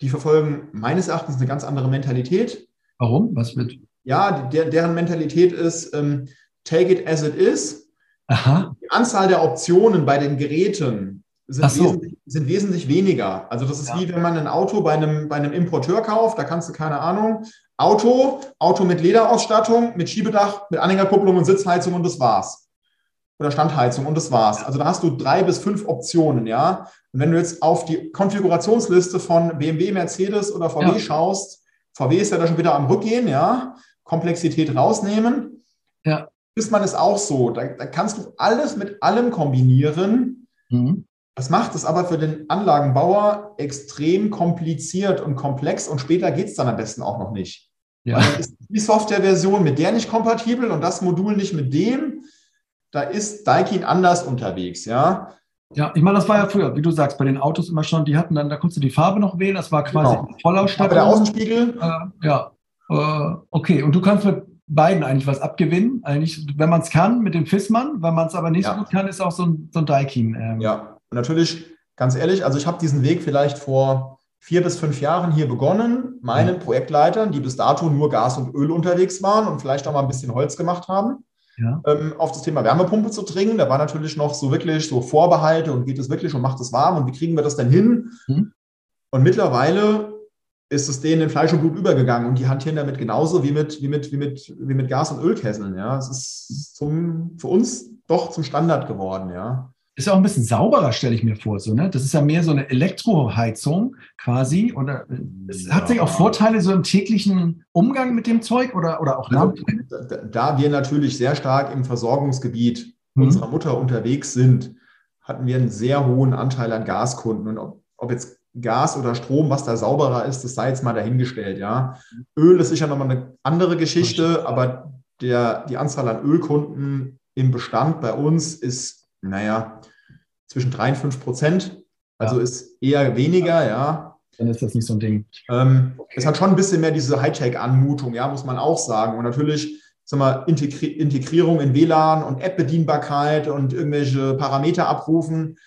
Die verfolgen meines Erachtens eine ganz andere Mentalität. Warum? Was wird? Ja, der, deren Mentalität ist, ähm, take it as it is. Aha. Die Anzahl der Optionen bei den Geräten sind, so. wesentlich, sind wesentlich weniger. Also das ist ja. wie wenn man ein Auto bei einem, bei einem Importeur kauft, da kannst du keine Ahnung, Auto, Auto mit Lederausstattung, mit Schiebedach, mit Anhängerkupplung und Sitzheizung und das war's. Oder Standheizung und das war's. Also da hast du drei bis fünf Optionen, ja. Und wenn du jetzt auf die Konfigurationsliste von BMW, Mercedes oder VW ja. schaust, VW ist ja da schon wieder am Rückgehen, ja. Komplexität rausnehmen. Ja. Ist man es auch so. Da, da kannst du alles mit allem kombinieren. Mhm. Das macht es aber für den Anlagenbauer extrem kompliziert und komplex und später geht es dann am besten auch noch nicht. Ja. Weil ist die Softwareversion mit der nicht kompatibel und das Modul nicht mit dem. Da ist Daikin anders unterwegs, ja. Ja, ich meine, das war ja früher, wie du sagst, bei den Autos immer schon, die hatten dann, da konntest du die Farbe noch wählen, das war quasi genau. Vollausstattung. Aber der Außenspiegel? Äh, ja. Äh, okay, und du kannst mit beiden eigentlich was abgewinnen. Eigentlich, wenn man es kann, mit dem Fissmann, wenn man es aber nicht ja. so gut kann, ist auch so ein, so ein Daikin. Ähm, ja, und natürlich, ganz ehrlich, also ich habe diesen Weg vielleicht vor vier bis fünf Jahren hier begonnen, meinen ja. Projektleitern, die bis dato nur Gas und Öl unterwegs waren und vielleicht auch mal ein bisschen Holz gemacht haben, ja. ähm, auf das Thema Wärmepumpe zu dringen. Da war natürlich noch so wirklich so Vorbehalte und geht es wirklich und macht es warm und wie kriegen wir das denn hin? Mhm. Und mittlerweile ist es denen in Fleisch und Blut übergegangen und die hantieren damit genauso wie mit, wie mit, wie mit, wie mit Gas- und Ölkesseln. Ja, es ist zum, für uns doch zum Standard geworden. Ja. Ist ja auch ein bisschen sauberer, stelle ich mir vor. So, ne? Das ist ja mehr so eine Elektroheizung quasi. Oder es ja. hat sich auch Vorteile so im täglichen Umgang mit dem Zeug oder, oder auch also, da, da wir natürlich sehr stark im Versorgungsgebiet mhm. unserer Mutter unterwegs sind, hatten wir einen sehr hohen Anteil an Gaskunden. Und ob, ob jetzt Gas oder Strom, was da sauberer ist, das sei jetzt mal dahingestellt. Ja. Öl ist sicher nochmal eine andere Geschichte, aber der, die Anzahl an Ölkunden im Bestand bei uns ist naja, zwischen drei und fünf Prozent. Also ja. ist eher weniger, ja. Dann ist das nicht so ein Ding. Ähm, okay. Es hat schon ein bisschen mehr diese Hightech-Anmutung, ja, muss man auch sagen. Und natürlich, sag mal, Integri Integrierung in WLAN und App-Bedienbarkeit und irgendwelche Parameter abrufen,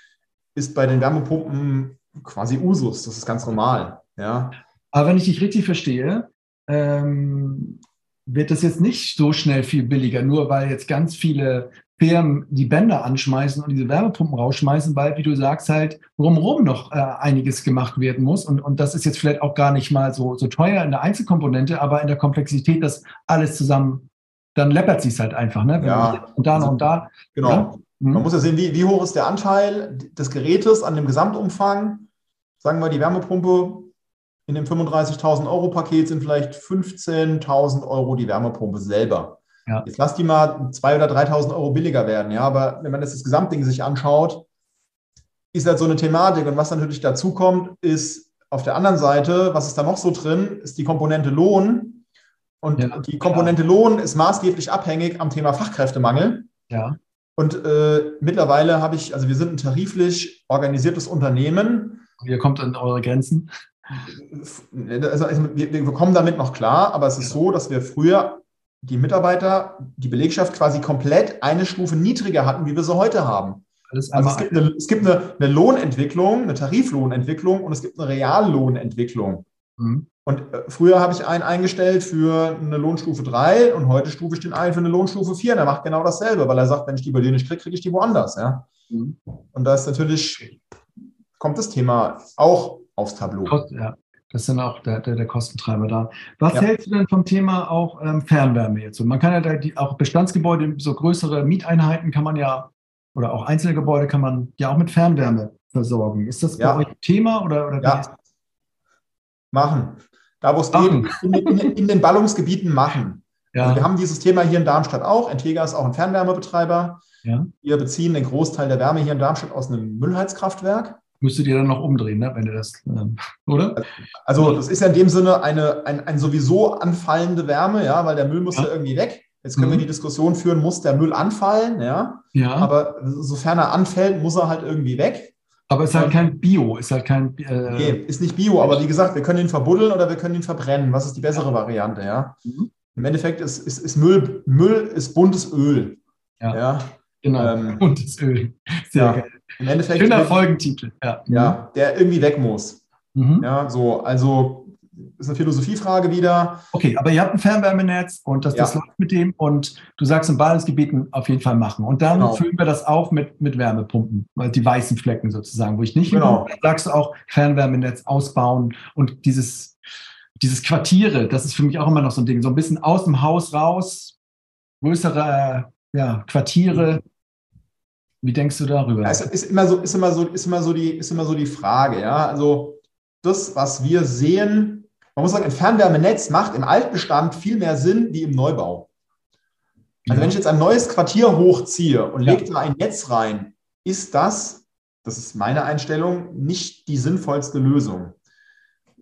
ist bei den Wärmepumpen quasi Usus. Das ist ganz normal, ja. Aber wenn ich dich richtig verstehe, ähm, wird das jetzt nicht so schnell viel billiger, nur weil jetzt ganz viele Firmen die Bänder anschmeißen und diese Wärmepumpen rausschmeißen, weil, wie du sagst, halt drumherum noch äh, einiges gemacht werden muss. Und, und das ist jetzt vielleicht auch gar nicht mal so, so teuer in der Einzelkomponente, aber in der Komplexität, das alles zusammen, dann läppert sich es halt einfach. Ne? Wenn ja. Und da also, noch und da. Genau. Ja? Mhm. Man muss ja sehen, wie, wie hoch ist der Anteil des Gerätes an dem Gesamtumfang. Sagen wir, die Wärmepumpe in dem 35.000 Euro Paket sind vielleicht 15.000 Euro die Wärmepumpe selber. Ja. Jetzt lass die mal 2.000 oder 3.000 Euro billiger werden. Ja, aber wenn man das, das Gesamtding sich anschaut, ist halt so eine Thematik. Und was natürlich dazu kommt, ist auf der anderen Seite, was ist da noch so drin, ist die Komponente Lohn. Und ja, die Komponente klar. Lohn ist maßgeblich abhängig am Thema Fachkräftemangel. Ja. Und äh, mittlerweile habe ich, also wir sind ein tariflich organisiertes Unternehmen. Ihr kommt an eure Grenzen. Also, also wir, wir, kommen damit noch klar, aber es ist so, dass wir früher die Mitarbeiter, die Belegschaft quasi komplett eine Stufe niedriger hatten, wie wir sie heute haben. Also es gibt, eine, es gibt eine, eine, Lohnentwicklung, eine Tariflohnentwicklung und es gibt eine Reallohnentwicklung. Mhm. Und äh, früher habe ich einen eingestellt für eine Lohnstufe 3 und heute stufe ich den ein für eine Lohnstufe 4. Und er macht genau dasselbe, weil er sagt, wenn ich die bei dir nicht kriege, kriege ich die woanders. Ja? Mhm. Und da ist natürlich, kommt das Thema auch aufs Tableau. Ja. Das ist dann auch der, der, der Kostentreiber da. Was ja. hältst du denn vom Thema auch ähm, Fernwärme jetzt? Und man kann ja da die, auch Bestandsgebäude, so größere Mieteinheiten kann man ja, oder auch einzelne Gebäude kann man ja auch mit Fernwärme versorgen. Ist das ja. bei euch Thema oder, oder ja. Machen. Da, wo es geht, in, in, in, den Ballungsgebieten machen. Ja. Also wir haben dieses Thema hier in Darmstadt auch. Entega ist auch ein Fernwärmebetreiber. Ja. Wir beziehen den Großteil der Wärme hier in Darmstadt aus einem Müllheizkraftwerk. Müsstet ihr dann noch umdrehen, ne, wenn ihr das, ähm, oder? Also das ist ja in dem Sinne eine, ein, ein sowieso anfallende Wärme, ja, weil der Müll muss ja, ja irgendwie weg. Jetzt können mhm. wir die Diskussion führen, muss der Müll anfallen, ja? Ja. Aber sofern er anfällt, muss er halt irgendwie weg. Aber es ist halt kein Bio, ist halt kein. Äh nee, ist nicht Bio, aber wie gesagt, wir können ihn verbuddeln oder wir können ihn verbrennen. Was ist die bessere Variante, ja? Mhm. Im Endeffekt ist, ist, ist Müll, Müll ist buntes Öl. Ja. ja? Genau. Ähm, buntes Öl. Sehr ja. geil. Im Endeffekt. Schöner Folgentitel. Ja. ja, der irgendwie weg muss. Mhm. Ja, so, also ist eine Philosophiefrage wieder. Okay, aber ihr habt ein Fernwärmenetz und das, ja. das läuft mit dem und du sagst in Ballungsgebieten auf jeden Fall machen. Und dann genau. füllen wir das auf mit, mit Wärmepumpen, die weißen Flecken sozusagen, wo ich nicht genau. Hin, sagst du auch Fernwärmenetz ausbauen und dieses, dieses Quartiere, das ist für mich auch immer noch so ein Ding, so ein bisschen aus dem Haus raus, größere ja, Quartiere. Wie denkst du darüber? Ja, es ist immer so, ist immer so, ist immer so die, ist immer so die Frage, ja. Also das, was wir sehen, man muss sagen, ein Fernwärmenetz macht im Altbestand viel mehr Sinn wie im Neubau. Also ja. wenn ich jetzt ein neues Quartier hochziehe und ja. lege da ein Netz rein, ist das, das ist meine Einstellung, nicht die sinnvollste Lösung.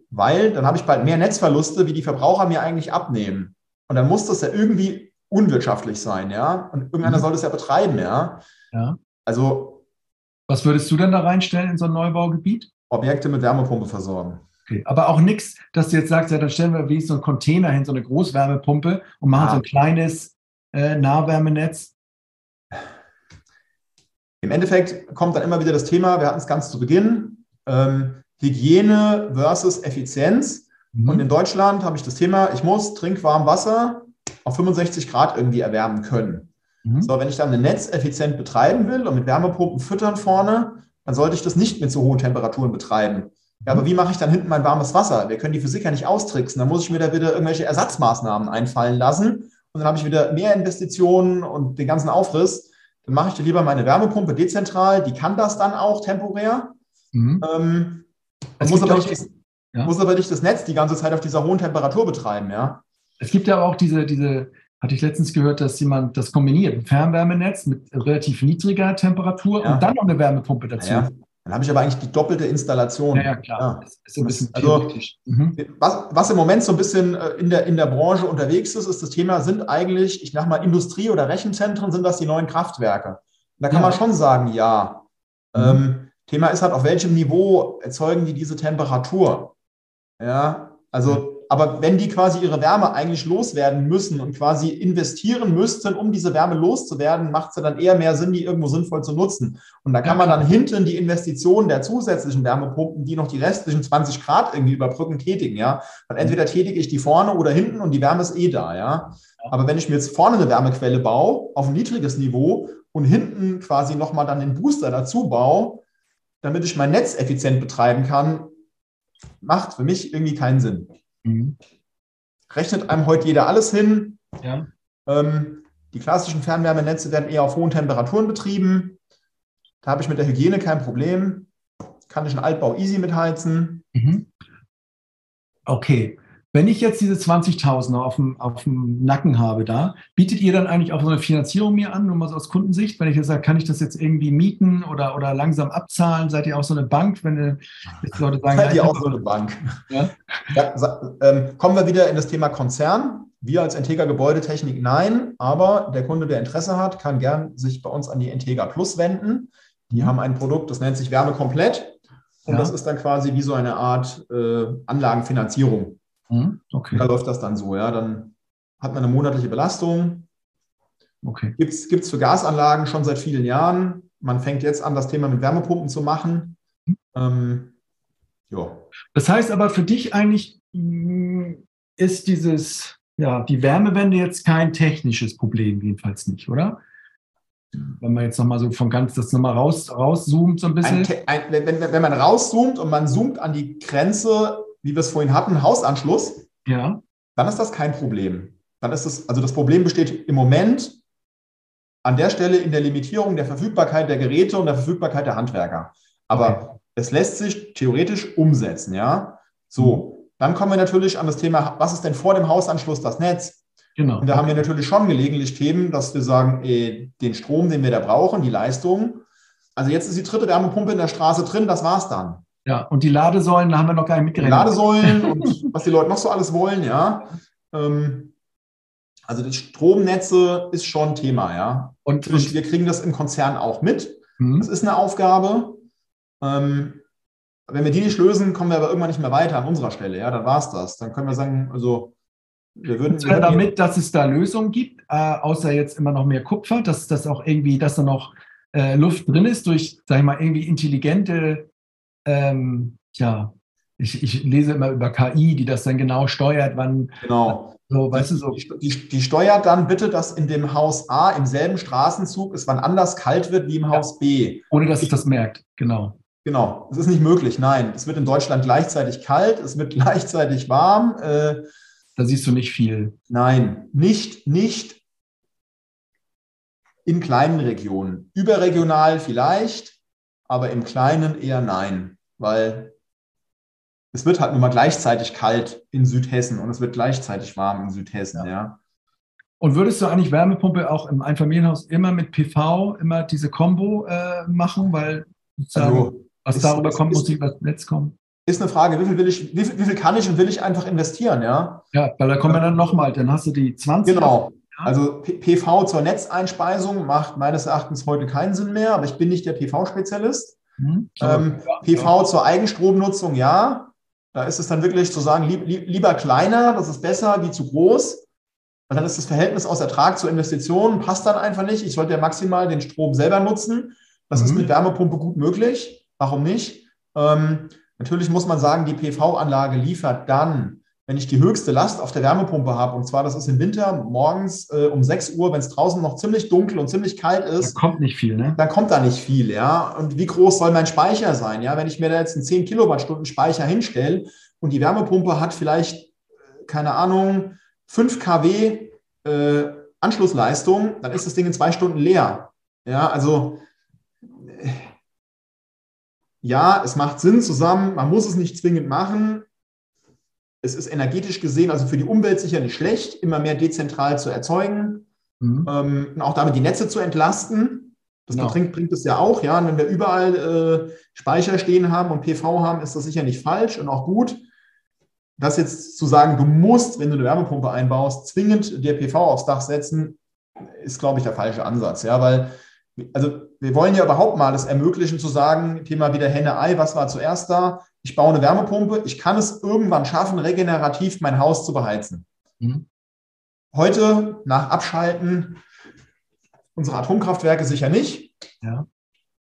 Weil dann habe ich bald mehr Netzverluste, wie die Verbraucher mir eigentlich abnehmen. Und dann muss das ja irgendwie unwirtschaftlich sein, ja. Und irgendeiner mhm. soll das ja betreiben, ja. Ja. Also. Was würdest du denn da reinstellen in so ein Neubaugebiet? Objekte mit Wärmepumpe versorgen. Okay. Aber auch nichts, dass du jetzt sagst, ja, dann stellen wir wie so einen Container hin, so eine Großwärmepumpe und machen ja. so ein kleines äh, Nahwärmenetz. Im Endeffekt kommt dann immer wieder das Thema, wir hatten es ganz zu Beginn, ähm, Hygiene versus Effizienz. Mhm. Und in Deutschland habe ich das Thema, ich muss trinkwarm Wasser auf 65 Grad irgendwie erwärmen können. Mhm. So, wenn ich dann ein Netz effizient betreiben will und mit Wärmepumpen füttern vorne, dann sollte ich das nicht mit so hohen Temperaturen betreiben. Ja, aber wie mache ich dann hinten mein warmes Wasser? Wir können die Physik ja nicht austricksen. Da muss ich mir da wieder irgendwelche Ersatzmaßnahmen einfallen lassen. Und dann habe ich wieder mehr Investitionen und den ganzen Aufriss. Dann mache ich dir lieber meine Wärmepumpe dezentral. Die kann das dann auch temporär. Mhm. Ähm, muss, aber nicht das, ja. muss aber nicht das Netz die ganze Zeit auf dieser hohen Temperatur betreiben. Ja? Es gibt ja auch diese, diese, hatte ich letztens gehört, dass jemand das kombiniert, ein Fernwärmenetz mit relativ niedriger Temperatur ja. und dann noch eine Wärmepumpe dazu. Ja. Dann habe ich aber eigentlich die doppelte Installation. Ja, ja klar. Ja. Das ist ein bisschen also, mhm. was, was im Moment so ein bisschen äh, in der, in der Branche unterwegs ist, ist das Thema, sind eigentlich, ich sag mal, Industrie- oder Rechenzentren, sind das die neuen Kraftwerke? Und da kann ja. man schon sagen, ja. Mhm. Ähm, Thema ist halt, auf welchem Niveau erzeugen die diese Temperatur? Ja, also aber wenn die quasi ihre Wärme eigentlich loswerden müssen und quasi investieren müssten, um diese Wärme loszuwerden, macht es ja dann eher mehr Sinn, die irgendwo sinnvoll zu nutzen. Und da kann man dann hinten die Investitionen der zusätzlichen Wärmepumpen, die noch die restlichen 20 Grad irgendwie überbrücken, tätigen, ja. Und entweder tätige ich die vorne oder hinten und die Wärme ist eh da, ja. Aber wenn ich mir jetzt vorne eine Wärmequelle baue, auf ein niedriges Niveau und hinten quasi nochmal dann den Booster dazu baue, damit ich mein Netz effizient betreiben kann, macht für mich irgendwie keinen Sinn. Mhm. Rechnet einem heute jeder alles hin. Ja. Ähm, die klassischen Fernwärmenetze werden eher auf hohen Temperaturen betrieben. Da habe ich mit der Hygiene kein Problem. Kann ich einen Altbau easy mitheizen. Mhm. Okay. Wenn ich jetzt diese 20.000 auf dem, auf dem Nacken habe da, bietet ihr dann eigentlich auch so eine Finanzierung mir an, nur mal so aus Kundensicht? Wenn ich jetzt sage, kann ich das jetzt irgendwie mieten oder, oder langsam abzahlen? Seid ihr auch so eine Bank, wenn jetzt Leute sagen, Seid ihr auch so eine Bank? Ja? ja ähm, kommen wir wieder in das Thema Konzern. Wir als Integra Gebäudetechnik nein, aber der Kunde, der Interesse hat, kann gern sich bei uns an die Integra Plus wenden. Die mhm. haben ein Produkt, das nennt sich Wärme komplett. Und ja. das ist dann quasi wie so eine Art äh, Anlagenfinanzierung. Mhm. Okay. Da läuft das dann so, ja. Dann hat man eine monatliche Belastung. Okay. Gibt es für Gasanlagen schon seit vielen Jahren. Man fängt jetzt an, das Thema mit Wärmepumpen zu machen. Mhm. Ähm, ja. Das heißt aber für dich eigentlich mm, ist dieses, ja, die Wärmewende jetzt kein technisches Problem, jedenfalls nicht, oder? Wenn man jetzt nochmal so von ganz das nochmal raus, rauszoomt, so ein bisschen. Ein, ein, wenn, wenn man rauszoomt und man zoomt an die Grenze wie wir es vorhin hatten, Hausanschluss, ja. dann ist das kein Problem. Dann ist es, also das Problem besteht im Moment an der Stelle in der Limitierung der Verfügbarkeit der Geräte und der Verfügbarkeit der Handwerker. Aber okay. es lässt sich theoretisch umsetzen, ja. So, mhm. dann kommen wir natürlich an das Thema, was ist denn vor dem Hausanschluss das Netz? Genau. Und da haben wir natürlich schon gelegentlich Themen, dass wir sagen, ey, den Strom, den wir da brauchen, die Leistung. Also jetzt ist die dritte Wärmepumpe in der Straße drin, das war's dann. Ja, und die Ladesäulen, da haben wir noch gar nicht mitgerechnet. Ladesäulen und was die Leute noch so alles wollen, ja. Ähm, also die Stromnetze ist schon ein Thema, ja. Und, und wir kriegen das im Konzern auch mit. Mhm. Das ist eine Aufgabe. Ähm, wenn wir die nicht lösen, kommen wir aber irgendwann nicht mehr weiter an unserer Stelle. Ja, dann war es das. Dann können wir sagen, also wir würden. Wir damit, dass es da Lösungen gibt, äh, außer jetzt immer noch mehr Kupfer, dass das auch irgendwie, dass da noch äh, Luft drin ist durch, sag ich mal, irgendwie intelligente, ähm, ja, ich, ich, lese immer über KI, die das dann genau steuert, wann. Genau. So, weißt die, du, so. Die, die, steuert dann bitte, dass in dem Haus A im selben Straßenzug es wann anders kalt wird wie im ja. Haus B. Ohne dass es das merkt, genau. Genau, es ist nicht möglich, nein. Es wird in Deutschland gleichzeitig kalt, es wird gleichzeitig warm. Äh, da siehst du nicht viel. Nein, nicht, nicht in kleinen Regionen. Überregional vielleicht, aber im Kleinen eher nein, weil es wird halt nur mal gleichzeitig kalt in Südhessen und es wird gleichzeitig warm in Südhessen, ja. ja. Und würdest du eigentlich Wärmepumpe auch im Einfamilienhaus immer mit PV, immer diese Combo äh, machen, weil also, was ist, darüber kommt, ist, muss über das Netz kommen? Ist eine Frage, wie viel will ich, wie viel, wie viel kann ich und will ich einfach investieren, ja? Ja, weil da kommen wir dann nochmal, dann hast du die 20. Genau. Also PV zur Netzeinspeisung macht meines Erachtens heute keinen Sinn mehr, aber ich bin nicht der PV-Spezialist. Mhm. Ähm, ja, PV ja. zur Eigenstromnutzung, ja. Da ist es dann wirklich zu sagen, lieb, lieber kleiner, das ist besser, wie zu groß. Weil dann ist das Verhältnis aus Ertrag zur Investition, passt dann einfach nicht. Ich sollte ja maximal den Strom selber nutzen. Das mhm. ist mit Wärmepumpe gut möglich. Warum nicht? Ähm, natürlich muss man sagen, die PV-Anlage liefert dann wenn ich die höchste Last auf der Wärmepumpe habe, und zwar das ist im Winter morgens äh, um 6 Uhr, wenn es draußen noch ziemlich dunkel und ziemlich kalt ist. Da kommt nicht viel, ne? Dann kommt da nicht viel, ja. Und wie groß soll mein Speicher sein, ja? Wenn ich mir da jetzt einen 10 Kilowattstunden Speicher hinstelle und die Wärmepumpe hat vielleicht, äh, keine Ahnung, 5 kW äh, Anschlussleistung, dann ist das Ding in zwei Stunden leer. Ja, also äh, ja, es macht Sinn zusammen, man muss es nicht zwingend machen, es ist energetisch gesehen, also für die Umwelt sicher nicht schlecht, immer mehr dezentral zu erzeugen mhm. ähm, und auch damit die Netze zu entlasten. Das genau. bringt, bringt es ja auch, ja. Und wenn wir überall äh, Speicher stehen haben und PV haben, ist das sicher nicht falsch und auch gut. Das jetzt zu sagen, du musst, wenn du eine Wärmepumpe einbaust, zwingend dir PV aufs Dach setzen, ist, glaube ich, der falsche Ansatz, ja, weil also wir wollen ja überhaupt mal das ermöglichen zu sagen, Thema wieder Henne-Ei, was war zuerst da? Ich baue eine Wärmepumpe, ich kann es irgendwann schaffen, regenerativ mein Haus zu beheizen. Mhm. Heute nach Abschalten unsere Atomkraftwerke sicher nicht, ja.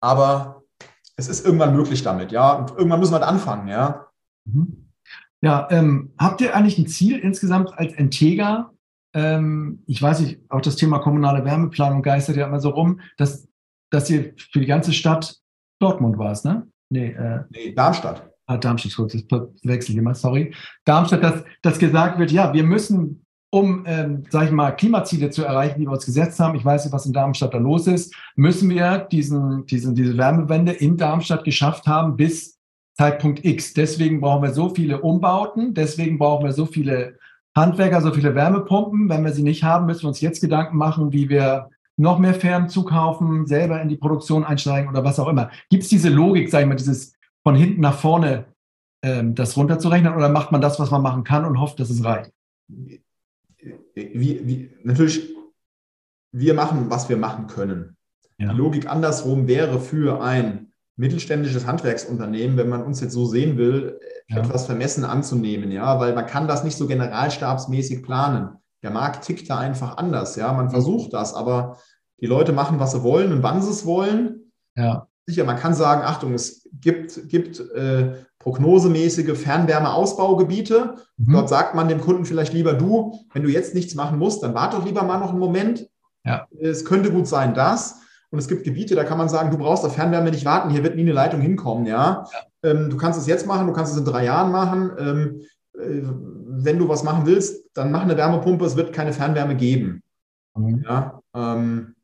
aber es ist irgendwann möglich damit, ja. Und irgendwann müssen wir anfangen, ja. Mhm. Ja, ähm, habt ihr eigentlich ein Ziel insgesamt als Entega, ähm, ich weiß nicht, auch das Thema kommunale Wärmeplanung geistert ja immer so rum, dass, dass ihr für die ganze Stadt Dortmund war es, ne? Nee, äh, nee Darmstadt. Ah, Darmstadt, gut, das wechsle ich immer, sorry. Darmstadt, dass, dass gesagt wird, ja, wir müssen, um, ähm, sag ich mal, Klimaziele zu erreichen, die wir uns gesetzt haben, ich weiß nicht, was in Darmstadt da los ist, müssen wir diesen, diesen, diese Wärmewende in Darmstadt geschafft haben bis Zeitpunkt X. Deswegen brauchen wir so viele Umbauten, deswegen brauchen wir so viele Handwerker so viele Wärmepumpen. Wenn wir sie nicht haben, müssen wir uns jetzt Gedanken machen, wie wir noch mehr Fern zukaufen, selber in die Produktion einsteigen oder was auch immer. Gibt es diese Logik, sage ich mal, dieses von hinten nach vorne, ähm, das runterzurechnen oder macht man das, was man machen kann und hofft, dass es reicht? Wie, wie, natürlich, wir machen, was wir machen können. Ja. Die Logik andersrum wäre für ein mittelständisches Handwerksunternehmen, wenn man uns jetzt so sehen will, ja. etwas vermessen anzunehmen, ja, weil man kann das nicht so generalstabsmäßig planen. Der Markt tickt da einfach anders, ja. Man versucht das, aber die Leute machen, was sie wollen und wann sie es wollen. Ja. Sicher, man kann sagen, Achtung, es gibt, gibt äh, prognosemäßige Fernwärmeausbaugebiete. Mhm. Dort sagt man dem Kunden vielleicht lieber, du, wenn du jetzt nichts machen musst, dann warte doch lieber mal noch einen Moment. Ja. Es könnte gut sein, dass. Und es gibt Gebiete, da kann man sagen, du brauchst auf Fernwärme nicht warten, hier wird nie eine Leitung hinkommen, ja. ja. Ähm, du kannst es jetzt machen, du kannst es in drei Jahren machen. Ähm, äh, wenn du was machen willst, dann mach eine Wärmepumpe, es wird keine Fernwärme geben. Mhm. Ja, ähm,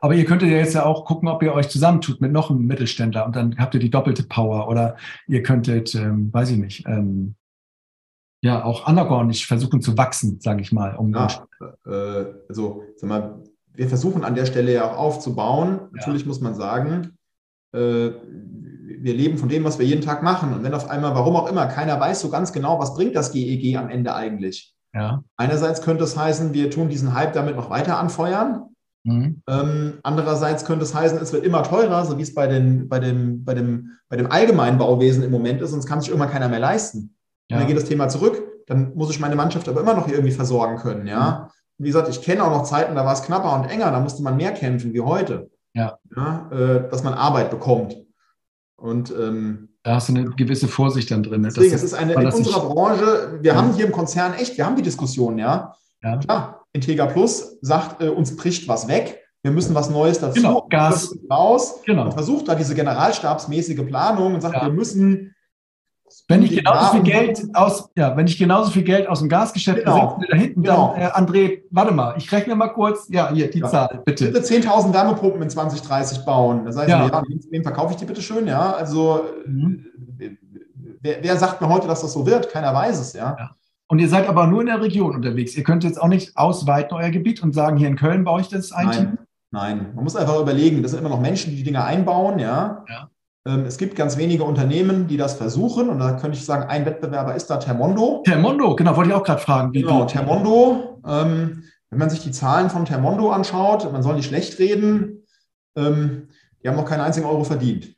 aber ihr könntet ja jetzt ja auch gucken, ob ihr euch zusammentut mit noch einem Mittelständler und dann habt ihr die doppelte Power oder ihr könntet, ähm, weiß ich nicht, ähm, ja auch andergornig versuchen zu wachsen, sage ich mal. Um ja, äh, also, sag mal, wir versuchen an der Stelle ja auch aufzubauen. Ja. Natürlich muss man sagen, äh, wir leben von dem, was wir jeden Tag machen. Und wenn auf einmal, warum auch immer, keiner weiß so ganz genau, was bringt das GEG e am Ende eigentlich. Ja. Einerseits könnte es heißen, wir tun diesen Hype damit noch weiter anfeuern. Mhm. Ähm, andererseits könnte es heißen, es wird immer teurer, so wie es bei, den, bei, dem, bei, dem, bei dem allgemeinen Bauwesen im Moment ist, sonst kann sich irgendwann keiner mehr leisten. Ja. Und dann geht das Thema zurück, dann muss ich meine Mannschaft aber immer noch irgendwie versorgen können. Ja? Mhm. Wie gesagt, ich kenne auch noch Zeiten, da war es knapper und enger, da musste man mehr kämpfen wie heute. Ja. ja äh, dass man Arbeit bekommt. Und ähm, da hast du eine gewisse Vorsicht dann drin. Deswegen, es ist eine in unserer Branche, wir ja. haben hier im Konzern echt, wir haben die Diskussion, ja. ja. Klar, Integra Plus sagt, äh, uns bricht was weg, wir müssen was Neues dazu, genau, Gas raus genau. und versucht da diese generalstabsmäßige Planung und sagt, ja. wir müssen wenn ich genauso viel Geld aus, ja, wenn ich genauso viel Geld aus dem Gasgeschäft genau. da hinten, genau. dann, äh, André, warte mal, ich rechne mal kurz, ja, hier, die ja. Zahl, bitte. Bitte 10.000 Wärmepumpen in 2030 bauen. Das heißt, ja. ja wem verkaufe ich die bitte schön, ja? Also, mhm. wer, wer, sagt mir heute, dass das so wird? Keiner weiß es, ja? ja. Und ihr seid aber nur in der Region unterwegs. Ihr könnt jetzt auch nicht ausweiten euer Gebiet und sagen, hier in Köln baue ich das ein Nein. Nein, man muss einfach überlegen, das sind immer noch Menschen, die die Dinge einbauen, ja. ja. Ähm, es gibt ganz wenige Unternehmen, die das versuchen. Und da könnte ich sagen, ein Wettbewerber ist da Termondo. Termondo, genau, wollte ich auch gerade fragen. genau, Termondo. Ähm, wenn man sich die Zahlen von Termondo anschaut, man soll nicht schlecht reden, ähm, die haben noch keinen einzigen Euro verdient.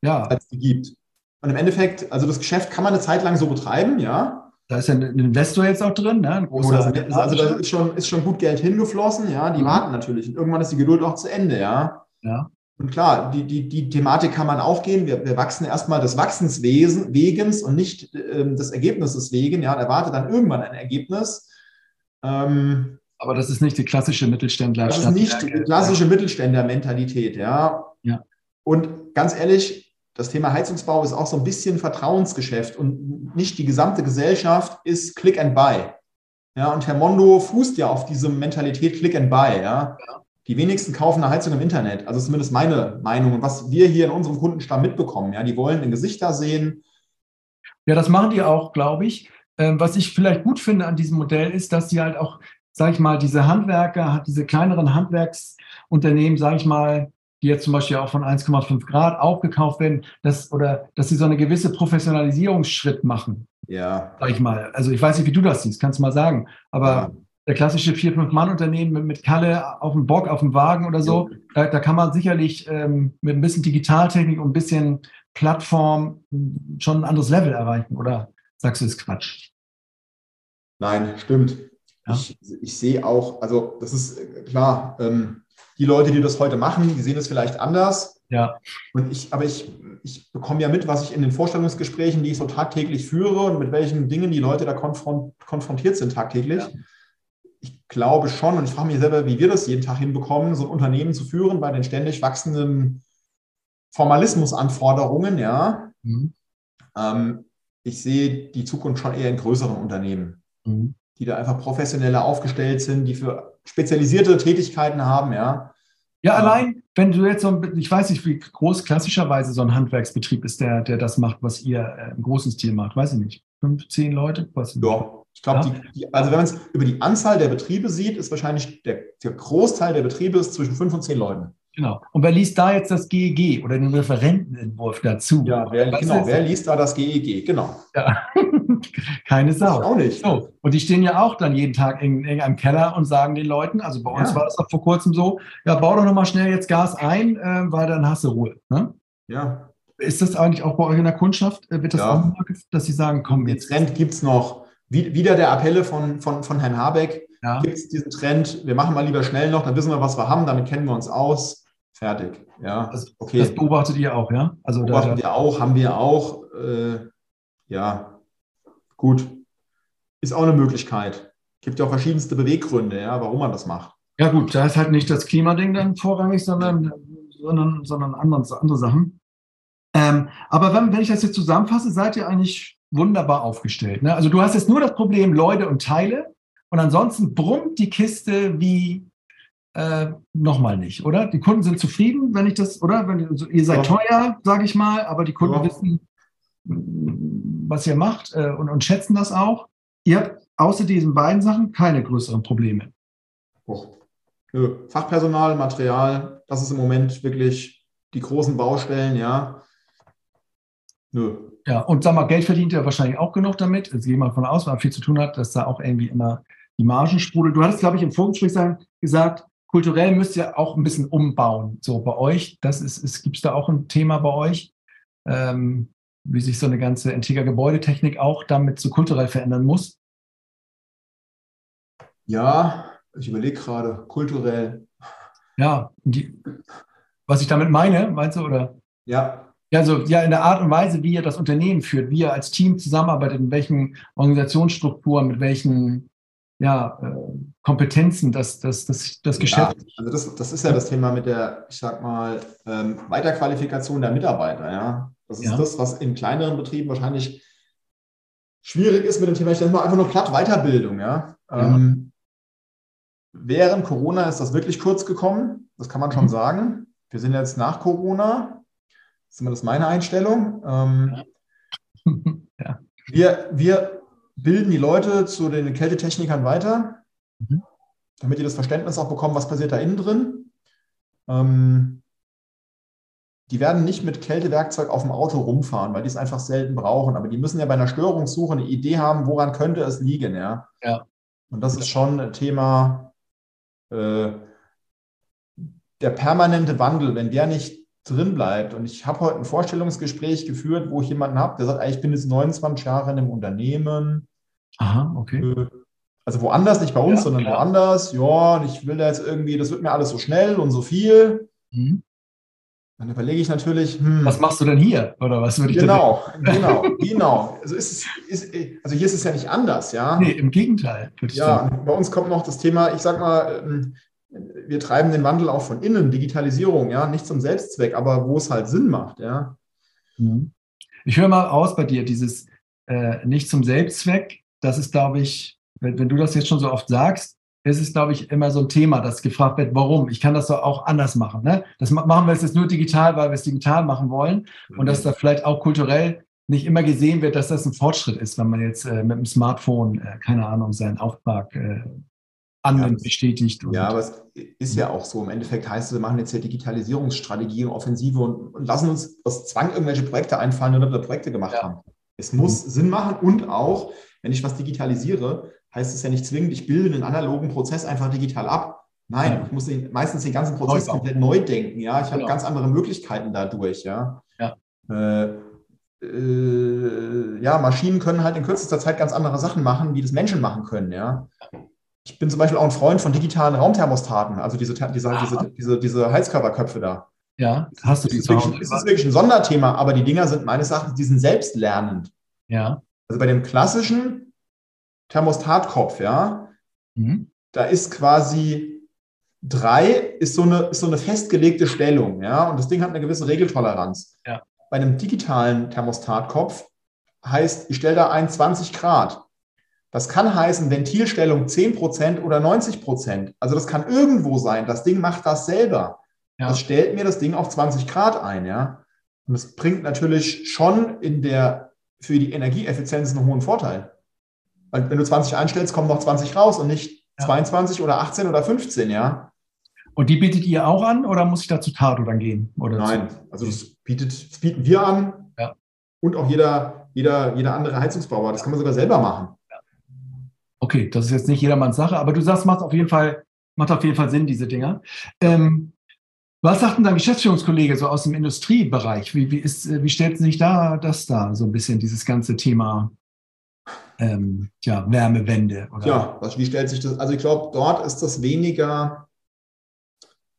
Ja. Als es die gibt. Und im Endeffekt, also das Geschäft kann man eine Zeit lang so betreiben, ja. Da ist ja ein Investor jetzt auch drin, ne? Ein großer also, also da ist schon, ist schon gut Geld hingeflossen, ja. Die mhm. warten natürlich. Und irgendwann ist die Geduld auch zu Ende, ja. Ja. Und klar, die, die, die Thematik kann man auch gehen. Wir, wir wachsen erstmal des Wachsenswegens und nicht ähm, des Ergebnisses wegen. Ja, und erwarte dann irgendwann ein Ergebnis. Ähm, aber das ist nicht die klassische Mittelständler. Das ist nicht die klassische Mittelständler-Mentalität, ja. ja. Und ganz ehrlich, das Thema Heizungsbau ist auch so ein bisschen Vertrauensgeschäft und nicht die gesamte Gesellschaft ist Click and Buy. Ja, und Herr Mondo fußt ja auf diese Mentalität Click and Buy, ja. ja die wenigsten kaufen eine Heizung im Internet. Also zumindest meine Meinung und was wir hier in unserem Kundenstamm mitbekommen. Ja, die wollen in Gesichter sehen. Ja, das machen die auch, glaube ich. Ähm, was ich vielleicht gut finde an diesem Modell ist, dass sie halt auch, sage ich mal, diese Handwerker, diese kleineren Handwerksunternehmen, sage ich mal, die jetzt zum Beispiel auch von 1,5 Grad auch gekauft werden, dass, oder dass sie so eine gewisse Professionalisierungsschritt machen. Ja. Sag ich mal. Also ich weiß nicht, wie du das siehst, kannst du mal sagen. Aber ja klassische vier, fünf Mann-Unternehmen mit, mit, Kalle auf dem Bock, auf dem Wagen oder so, da, da kann man sicherlich ähm, mit ein bisschen Digitaltechnik und ein bisschen Plattform schon ein anderes Level erreichen, oder sagst du, das ist Quatsch? Nein, stimmt. Ja. Ich, ich sehe auch, also das ist äh, klar, ähm, die Leute, die das heute machen, die sehen es vielleicht anders. Ja. Und ich, aber ich, ich bekomme ja mit, was ich in den Vorstellungsgesprächen, die ich so tagtäglich führe und mit welchen Dingen die Leute da konfront, konfrontiert sind tagtäglich. Ja glaube schon, und ich frage mich selber, wie wir das jeden Tag hinbekommen, so ein Unternehmen zu führen bei den ständig wachsenden Formalismusanforderungen, ja. Mhm. Ähm, ich sehe die Zukunft schon eher in größeren Unternehmen, mhm. die da einfach professioneller aufgestellt sind, die für spezialisierte Tätigkeiten haben, ja. Ja, ähm, allein, wenn du jetzt so ein, ich weiß nicht, wie groß klassischerweise so ein Handwerksbetrieb ist, der, der das macht, was ihr äh, im großen Stil macht, weiß ich nicht. Fünf, zehn Leute? Was ja, ich glaube, ja. also wenn man es über die Anzahl der Betriebe sieht, ist wahrscheinlich der, der, Großteil der Betriebe ist zwischen fünf und zehn Leuten. Genau. Und wer liest da jetzt das GEG oder den Referentenentwurf dazu? Ja, wer, genau, wer liest da das GEG? Genau. Ja. Keine Sau. Ich auch nicht. So. Und die stehen ja auch dann jeden Tag in, in einem Keller und sagen den Leuten, also bei uns ja. war das doch vor kurzem so, ja, bau doch nochmal schnell jetzt Gas ein, äh, weil dann hast du Ruhe. Ne? Ja. Ist das eigentlich auch bei euch in der Kundschaft? Äh, wird das ja. auch dass sie sagen, komm jetzt. Den Trend gibt es noch wieder der Appelle von, von, von Herrn Habeck, ja. gibt es diesen Trend, wir machen mal lieber schnell noch, dann wissen wir, was wir haben, damit kennen wir uns aus. Fertig. Ja, das, okay. das beobachtet ihr auch, ja? Also beobachtet ihr auch, haben wir auch. Äh, ja, gut. Ist auch eine Möglichkeit. Gibt ja auch verschiedenste Beweggründe, ja, warum man das macht. Ja, gut, da ist halt nicht das Klimading dann vorrangig, sondern, sondern, sondern andere, andere Sachen. Ähm, aber wenn, wenn ich das jetzt zusammenfasse, seid ihr eigentlich wunderbar aufgestellt. Ne? Also du hast jetzt nur das Problem Leute und Teile und ansonsten brummt die Kiste wie äh, nochmal nicht, oder? Die Kunden sind zufrieden, wenn ich das, oder? Wenn, also ihr seid ja. teuer, sage ich mal, aber die Kunden ja. wissen, was ihr macht äh, und, und schätzen das auch. Ihr habt außer diesen beiden Sachen keine größeren Probleme. Oh. Nö. Fachpersonal, Material, das ist im Moment wirklich die großen Baustellen, ja. Nö. Ja, und sag mal, Geld verdient ihr wahrscheinlich auch genug damit. Also gehe mal von aus, weil er viel zu tun hat, dass da auch irgendwie immer die Margen sprudeln. Du hattest, glaube ich, im Vorgespräch gesagt, kulturell müsst ihr auch ein bisschen umbauen. So bei euch, das ist, ist gibt es da auch ein Thema bei euch, ähm, wie sich so eine ganze Antiker Gebäudetechnik auch damit so kulturell verändern muss? Ja, ich überlege gerade, kulturell. Ja, die, was ich damit meine, meinst du, oder? Ja. Ja, also ja, in der Art und Weise, wie ihr das Unternehmen führt, wie ihr als Team zusammenarbeitet, in welchen Organisationsstrukturen, mit welchen ja, äh, Kompetenzen das, das, das, das Geschäft. Ja, also das, das ist ja das Thema mit der, ich sag mal, ähm, Weiterqualifikation der Mitarbeiter. Ja? Das ist ja. das, was in kleineren Betrieben wahrscheinlich schwierig ist mit dem Thema, ich nenne mal einfach nur platt Weiterbildung. Ja? Ähm, während Corona ist das wirklich kurz gekommen, das kann man schon mhm. sagen. Wir sind jetzt nach Corona, ist immer das meine Einstellung. Ähm, ja. wir, wir bilden die Leute zu den Kältetechnikern weiter, mhm. damit die das Verständnis auch bekommen, was passiert da innen drin. Ähm, die werden nicht mit Kältewerkzeug auf dem Auto rumfahren, weil die es einfach selten brauchen. Aber die müssen ja bei einer Störungssuche eine Idee haben, woran könnte es liegen. Ja. ja. Und das ist schon ein Thema, äh, der permanente Wandel, wenn der nicht drin bleibt. Und ich habe heute ein Vorstellungsgespräch geführt, wo ich jemanden habe, der sagt, ich bin jetzt 29 Jahre in einem Unternehmen. Aha, okay. Äh, also woanders, nicht bei uns, ja, sondern klar. woanders. Ja, und ich will da jetzt irgendwie, das wird mir alles so schnell und so viel. Mhm. Dann überlege ich natürlich, hm, was machst du denn hier? Oder was würde ich Genau, genau, genau. Also, ist es, ist, also hier ist es ja nicht anders, ja. Nee, im Gegenteil. Ja, bei uns kommt noch das Thema, ich sag mal, ähm, wir treiben den Wandel auch von innen, Digitalisierung, ja, nicht zum Selbstzweck, aber wo es halt Sinn macht, ja. Mhm. Ich höre mal aus bei dir, dieses äh, nicht zum Selbstzweck, das ist, glaube ich, wenn, wenn, du das jetzt schon so oft sagst, ist es, glaube ich, immer so ein Thema, das gefragt wird, warum? Ich kann das doch auch anders machen. Ne? Das machen wir jetzt nur digital, weil wir es digital machen wollen und dass da vielleicht auch kulturell nicht immer gesehen wird, dass das ein Fortschritt ist, wenn man jetzt äh, mit dem Smartphone, äh, keine Ahnung, seinen Auftrag äh, annimmt, ja, bestätigt. ja, aber es ist ja auch so. Im Endeffekt heißt es, wir machen jetzt ja Digitalisierungsstrategien, Offensive und, und lassen uns aus Zwang irgendwelche Projekte einfallen, nur wir Projekte gemacht ja. haben. Es muss mhm. Sinn machen und auch, wenn ich was digitalisiere, heißt es ja nicht zwingend, ich bilde einen analogen Prozess einfach digital ab. Nein, ja. ich muss den, meistens den ganzen Prozess neu komplett neu denken. Ja, ich genau. habe ganz andere Möglichkeiten dadurch. Ja. ja. Äh, äh, ja, Maschinen können halt in kürzester Zeit ganz andere Sachen machen, wie das Menschen machen können. Ja ich bin zum Beispiel auch ein Freund von digitalen Raumthermostaten, also diese, diese, diese, diese, diese Heizkörperköpfe da. Ja, hast du die das ist, wirklich, das ist wirklich ein Sonderthema, aber die Dinger sind meines Erachtens, die sind selbstlernend. Ja. Also bei dem klassischen Thermostatkopf, ja, mhm. da ist quasi drei ist so, eine, ist so eine festgelegte Stellung, ja, und das Ding hat eine gewisse Regeltoleranz. Ja. Bei einem digitalen Thermostatkopf heißt, ich stelle da ein 20 Grad. Das kann heißen Ventilstellung 10% oder 90%. Also das kann irgendwo sein. Das Ding macht das selber. Ja. Das stellt mir das Ding auf 20 Grad ein, ja. Und das bringt natürlich schon in der, für die Energieeffizienz einen hohen Vorteil. Weil wenn du 20 einstellst, kommen noch 20 raus und nicht ja. 22 oder 18 oder 15, ja. Und die bietet ihr auch an oder muss ich da zu Tato dann gehen? Oder Nein, zu? also das, bietet, das bieten wir an ja. und auch jeder, jeder, jeder andere Heizungsbauer. Das kann man sogar selber machen. Okay, das ist jetzt nicht jedermanns Sache, aber du sagst, macht auf jeden Fall, macht auf jeden Fall Sinn, diese Dinger. Ähm, was sagt denn dein Geschäftsführungskollege so aus dem Industriebereich? Wie, wie, ist, wie stellt sich da das da, so ein bisschen, dieses ganze Thema ähm, ja, Wärmewende? Oder? Ja, was, wie stellt sich das? Also ich glaube, dort ist das weniger,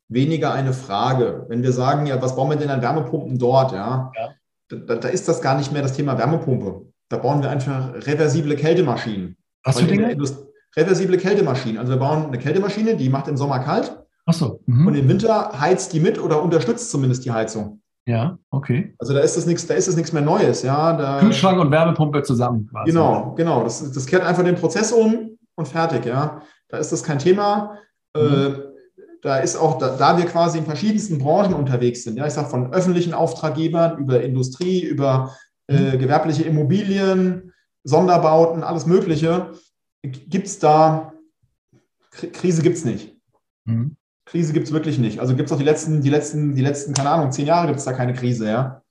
weniger eine Frage. Wenn wir sagen, ja, was bauen wir denn an Wärmepumpen dort? Ja, ja. Da, da ist das gar nicht mehr das Thema Wärmepumpe. Da bauen wir einfach reversible Kältemaschinen. Was für Dinge? Reversible Kältemaschinen. Also wir bauen eine Kältemaschine, die macht im Sommer kalt. Ach so. Mhm. Und im Winter heizt die mit oder unterstützt zumindest die Heizung. Ja, okay. Also da ist das nichts, da ist es nichts mehr Neues, ja. Da, Kühlschrank und Wärmepumpe zusammen. Quasi. Genau, genau. Das, das kehrt einfach den Prozess um und fertig, ja. Da ist das kein Thema. Mhm. Äh, da ist auch, da, da, wir quasi in verschiedensten Branchen unterwegs sind, ja, ich sage von öffentlichen Auftraggebern über Industrie, über äh, gewerbliche Immobilien, Sonderbauten, alles Mögliche. Gibt es da, Krise gibt es nicht. Mhm. Krise gibt es wirklich nicht. Also gibt es auch die letzten, die letzten, die letzten, keine Ahnung, zehn Jahre gibt es da keine Krise, ja.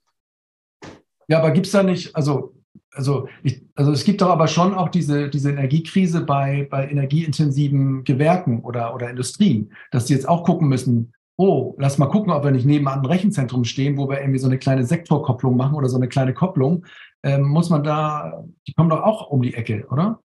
Ja, aber gibt es da nicht, also, also, ich, also es gibt doch aber schon auch diese, diese Energiekrise bei, bei energieintensiven Gewerken oder, oder Industrien, dass die jetzt auch gucken müssen, oh, lass mal gucken, ob wir nicht neben einem Rechenzentrum stehen, wo wir irgendwie so eine kleine Sektorkopplung machen oder so eine kleine Kopplung. Ähm, muss man da, die kommen doch auch um die Ecke, oder?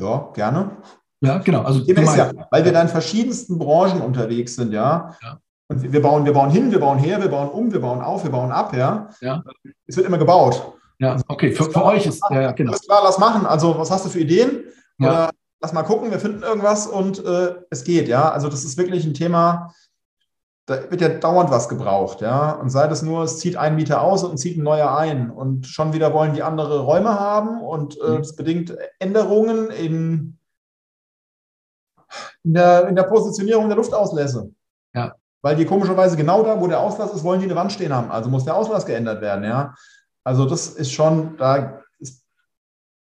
Ja, gerne. Ja, genau. Also ist ja, weil wir da in verschiedensten Branchen unterwegs sind, ja. ja. Und wir bauen, wir bauen hin, wir bauen her, wir bauen um, wir bauen auf, wir bauen ab, ja. ja. Es wird immer gebaut. Ja, okay, für, für euch ist, ja, genau. Alles klar, lass machen. Also, was hast du für Ideen? Ja. Oder lass mal gucken, wir finden irgendwas und äh, es geht, ja. Also, das ist wirklich ein Thema, da wird ja dauernd was gebraucht, ja. Und sei das nur, es zieht ein Mieter aus und zieht ein neuer ein. Und schon wieder wollen die andere Räume haben und äh, mhm. das bedingt Änderungen in in der, in der Positionierung der Luftauslässe. Ja. Weil die komischerweise genau da, wo der Auslass ist, wollen die eine Wand stehen haben. Also muss der Auslass geändert werden, ja. Also das ist schon, da ist,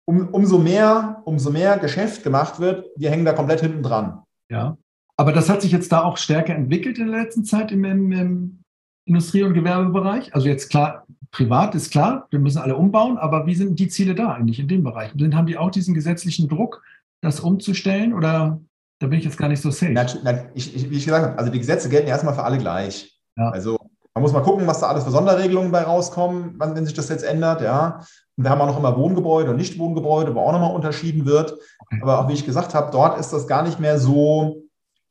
um, umso mehr, umso mehr Geschäft gemacht wird, wir hängen da komplett hinten dran. Ja. Aber das hat sich jetzt da auch stärker entwickelt in der letzten Zeit im, im, im Industrie- und Gewerbebereich. Also jetzt klar, privat ist klar, wir müssen alle umbauen, aber wie sind die Ziele da eigentlich in dem Bereich? haben die auch diesen gesetzlichen Druck, das umzustellen oder da bin ich jetzt gar nicht so safe. Na, na, ich, ich, wie ich gesagt habe, also die Gesetze gelten erstmal für alle gleich. Ja. Also man muss mal gucken, was da alles für Sonderregelungen bei rauskommen, wenn sich das jetzt ändert, ja. Und wir haben auch noch immer Wohngebäude und Nicht-Wohngebäude, wo auch nochmal unterschieden wird. Okay. Aber auch wie ich gesagt habe, dort ist das gar nicht mehr so,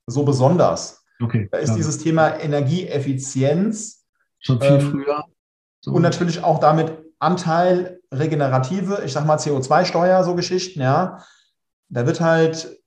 so besonders. Okay. Da ist ja. dieses Thema Energieeffizienz. Schon viel ähm, früher. So. Und natürlich auch damit Anteil regenerative, ich sag mal CO2-Steuer, so Geschichten, ja. Da wird halt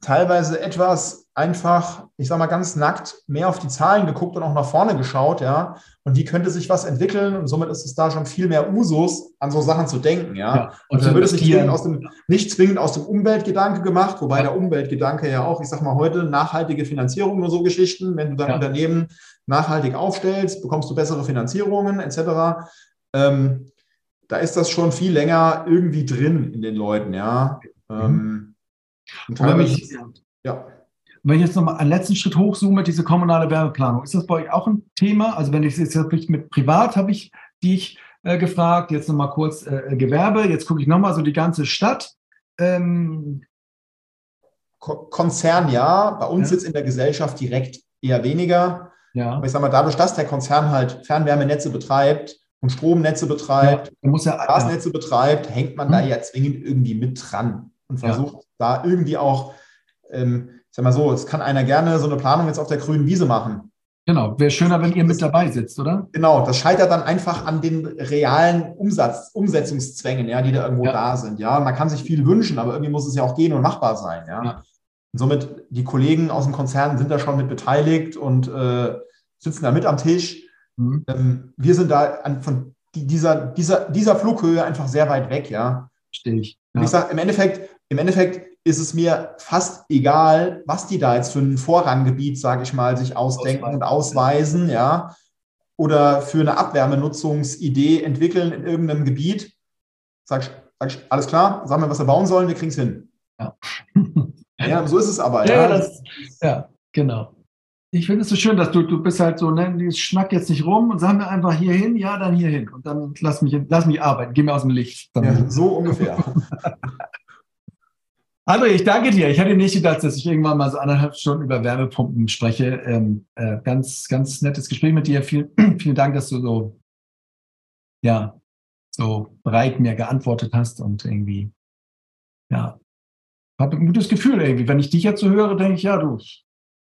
teilweise etwas einfach, ich sage mal ganz nackt, mehr auf die Zahlen geguckt und auch nach vorne geschaut, ja. Und wie könnte sich was entwickeln? Und somit ist es da schon viel mehr Usus, an so Sachen zu denken, ja. ja und dann wird es nicht zwingend, aus dem, nicht zwingend aus dem Umweltgedanke gemacht, wobei der Umweltgedanke ja auch, ich sage mal heute, nachhaltige Finanzierung und so Geschichten, wenn du dein ja. Unternehmen nachhaltig aufstellst, bekommst du bessere Finanzierungen etc. Ähm, da ist das schon viel länger irgendwie drin in den Leuten, ja. Mhm. Ähm, und wenn ich, ja. wenn ich jetzt nochmal einen letzten Schritt hochzoome, diese kommunale Werbeplanung, ist das bei euch auch ein Thema? Also wenn ich es jetzt wirklich mit privat habe ich dich äh, gefragt, jetzt nochmal kurz äh, Gewerbe, jetzt gucke ich nochmal so die ganze Stadt. Ähm, Konzern ja, bei uns ja. jetzt in der Gesellschaft direkt eher weniger. Ja. Aber ich sage mal, dadurch, dass der Konzern halt Fernwärmenetze betreibt und Stromnetze betreibt, ja, muss ja, Gasnetze betreibt, hängt man hm. da ja zwingend irgendwie mit dran und versucht da irgendwie auch, ähm, ich sag mal so, es kann einer gerne so eine Planung jetzt auf der grünen Wiese machen. Genau, wäre schöner, wenn ihr mit dabei sitzt, oder? Genau, das scheitert dann einfach an den realen Umsatz, Umsetzungszwängen, ja, die da irgendwo ja. da sind. Ja, man kann sich viel wünschen, aber irgendwie muss es ja auch gehen und machbar sein. Ja. ja. Und somit, die Kollegen aus dem Konzern sind da schon mit beteiligt und äh, sitzen da mit am Tisch. Mhm. Ähm, wir sind da an, von dieser, dieser, dieser Flughöhe einfach sehr weit weg, ja. Verstehe ich. Ja. Und ich sage, im Endeffekt, im Endeffekt ist es mir fast egal, was die da jetzt für ein Vorranggebiet, sage ich mal, sich ausdenken und ausweisen, ja, oder für eine Abwärmenutzungsidee entwickeln in irgendeinem Gebiet. Sag ich, sag ich alles klar, sagen wir, was wir bauen sollen, wir kriegen es hin. Ja. ja, so ist es aber. Ja, ja, das, ja genau. Ich finde es so schön, dass du, du bist halt so, ne, schnack jetzt nicht rum und sag mir einfach hier hin, ja, dann hier hin. Und dann lass mich, lass mich arbeiten, geh mir aus dem Licht. Ja, so ungefähr. André, ich danke dir. Ich hatte nicht gedacht, dass ich irgendwann mal so anderthalb Stunden über Wärmepumpen spreche. Ähm, äh, ganz, ganz nettes Gespräch mit dir. Viel, vielen Dank, dass du so, ja, so breit mir geantwortet hast und irgendwie, ja, habe ein gutes Gefühl irgendwie. Wenn ich dich jetzt so höre, denke ich, ja, du,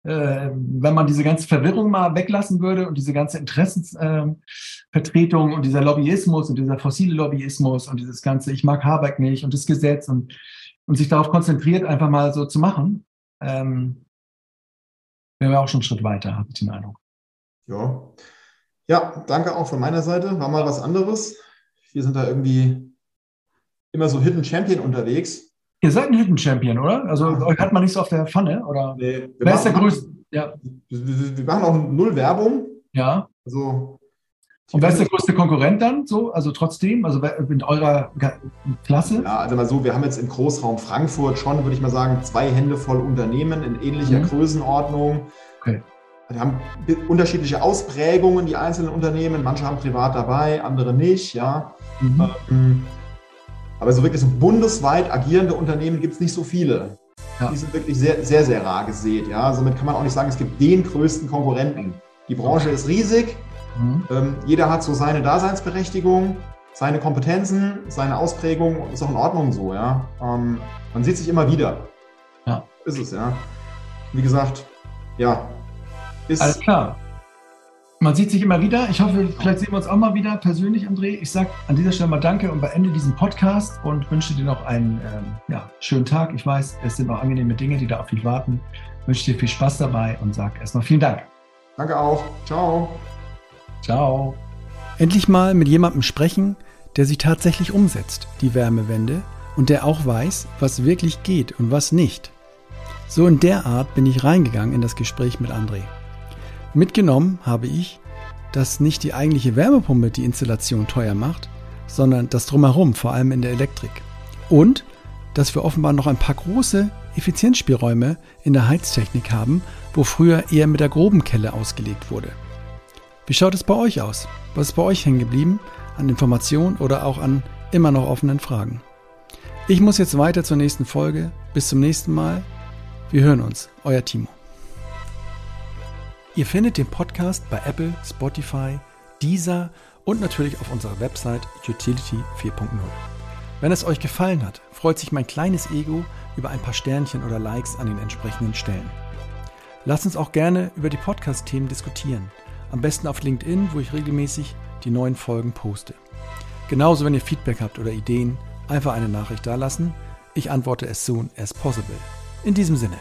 äh, wenn man diese ganze Verwirrung mal weglassen würde und diese ganze Interessensvertretung äh, und dieser Lobbyismus und dieser fossile Lobbyismus und dieses ganze, ich mag Habeck nicht und das Gesetz und und sich darauf konzentriert, einfach mal so zu machen, ähm, wären wir auch schon einen Schritt weiter, habe ich den Eindruck. Ja. ja, danke auch von meiner Seite. War mal was anderes. Wir sind da irgendwie immer so Hidden Champion unterwegs. Ihr seid ein Hidden Champion, oder? Also euch hat man nicht so auf der Pfanne, oder? Nee, Wer ist der größte? Ja. Wir, wir machen auch null Werbung. Ja. Also Und wer ist der größte Konkurrent dann so? Also trotzdem, also in eurer Klasse? Ja, also mal so, wir haben jetzt im Großraum Frankfurt schon, würde ich mal sagen, zwei Hände voll Unternehmen in ähnlicher mhm. Größenordnung. Okay. Wir haben unterschiedliche Ausprägungen, die einzelnen Unternehmen. Manche haben privat dabei, andere nicht, ja. Mhm. Ähm, aber so wirklich so bundesweit agierende Unternehmen gibt es nicht so viele. Ja. Die sind wirklich sehr, sehr, sehr rar gesät. Ja. Somit kann man auch nicht sagen, es gibt den größten Konkurrenten. Die Branche ist riesig. Mhm. Ähm, jeder hat so seine Daseinsberechtigung, seine Kompetenzen, seine Ausprägung. Ist auch in Ordnung so. Ja. Ähm, man sieht sich immer wieder. Ja. Ist es, ja. Wie gesagt, ja. Ist Alles klar. Man sieht sich immer wieder. Ich hoffe, vielleicht sehen wir uns auch mal wieder persönlich, André. Ich sage an dieser Stelle mal Danke und beende diesen Podcast und wünsche dir noch einen ähm, ja, schönen Tag. Ich weiß, es sind auch angenehme Dinge, die da auf dich warten. Ich wünsche dir viel Spaß dabei und sage erstmal vielen Dank. Danke auch. Ciao. Ciao. Endlich mal mit jemandem sprechen, der sie tatsächlich umsetzt, die Wärmewende, und der auch weiß, was wirklich geht und was nicht. So in der Art bin ich reingegangen in das Gespräch mit André. Mitgenommen habe ich, dass nicht die eigentliche Wärmepumpe die Installation teuer macht, sondern das drumherum, vor allem in der Elektrik. Und dass wir offenbar noch ein paar große Effizienzspielräume in der Heiztechnik haben, wo früher eher mit der groben Kelle ausgelegt wurde. Wie schaut es bei euch aus? Was ist bei euch hängen geblieben an Informationen oder auch an immer noch offenen Fragen? Ich muss jetzt weiter zur nächsten Folge. Bis zum nächsten Mal. Wir hören uns. Euer Timo. Ihr findet den Podcast bei Apple, Spotify, Deezer und natürlich auf unserer Website Utility 4.0. Wenn es euch gefallen hat, freut sich mein kleines Ego über ein paar Sternchen oder Likes an den entsprechenden Stellen. Lasst uns auch gerne über die Podcast-Themen diskutieren. Am besten auf LinkedIn, wo ich regelmäßig die neuen Folgen poste. Genauso, wenn ihr Feedback habt oder Ideen, einfach eine Nachricht dalassen. Ich antworte as soon as possible. In diesem Sinne.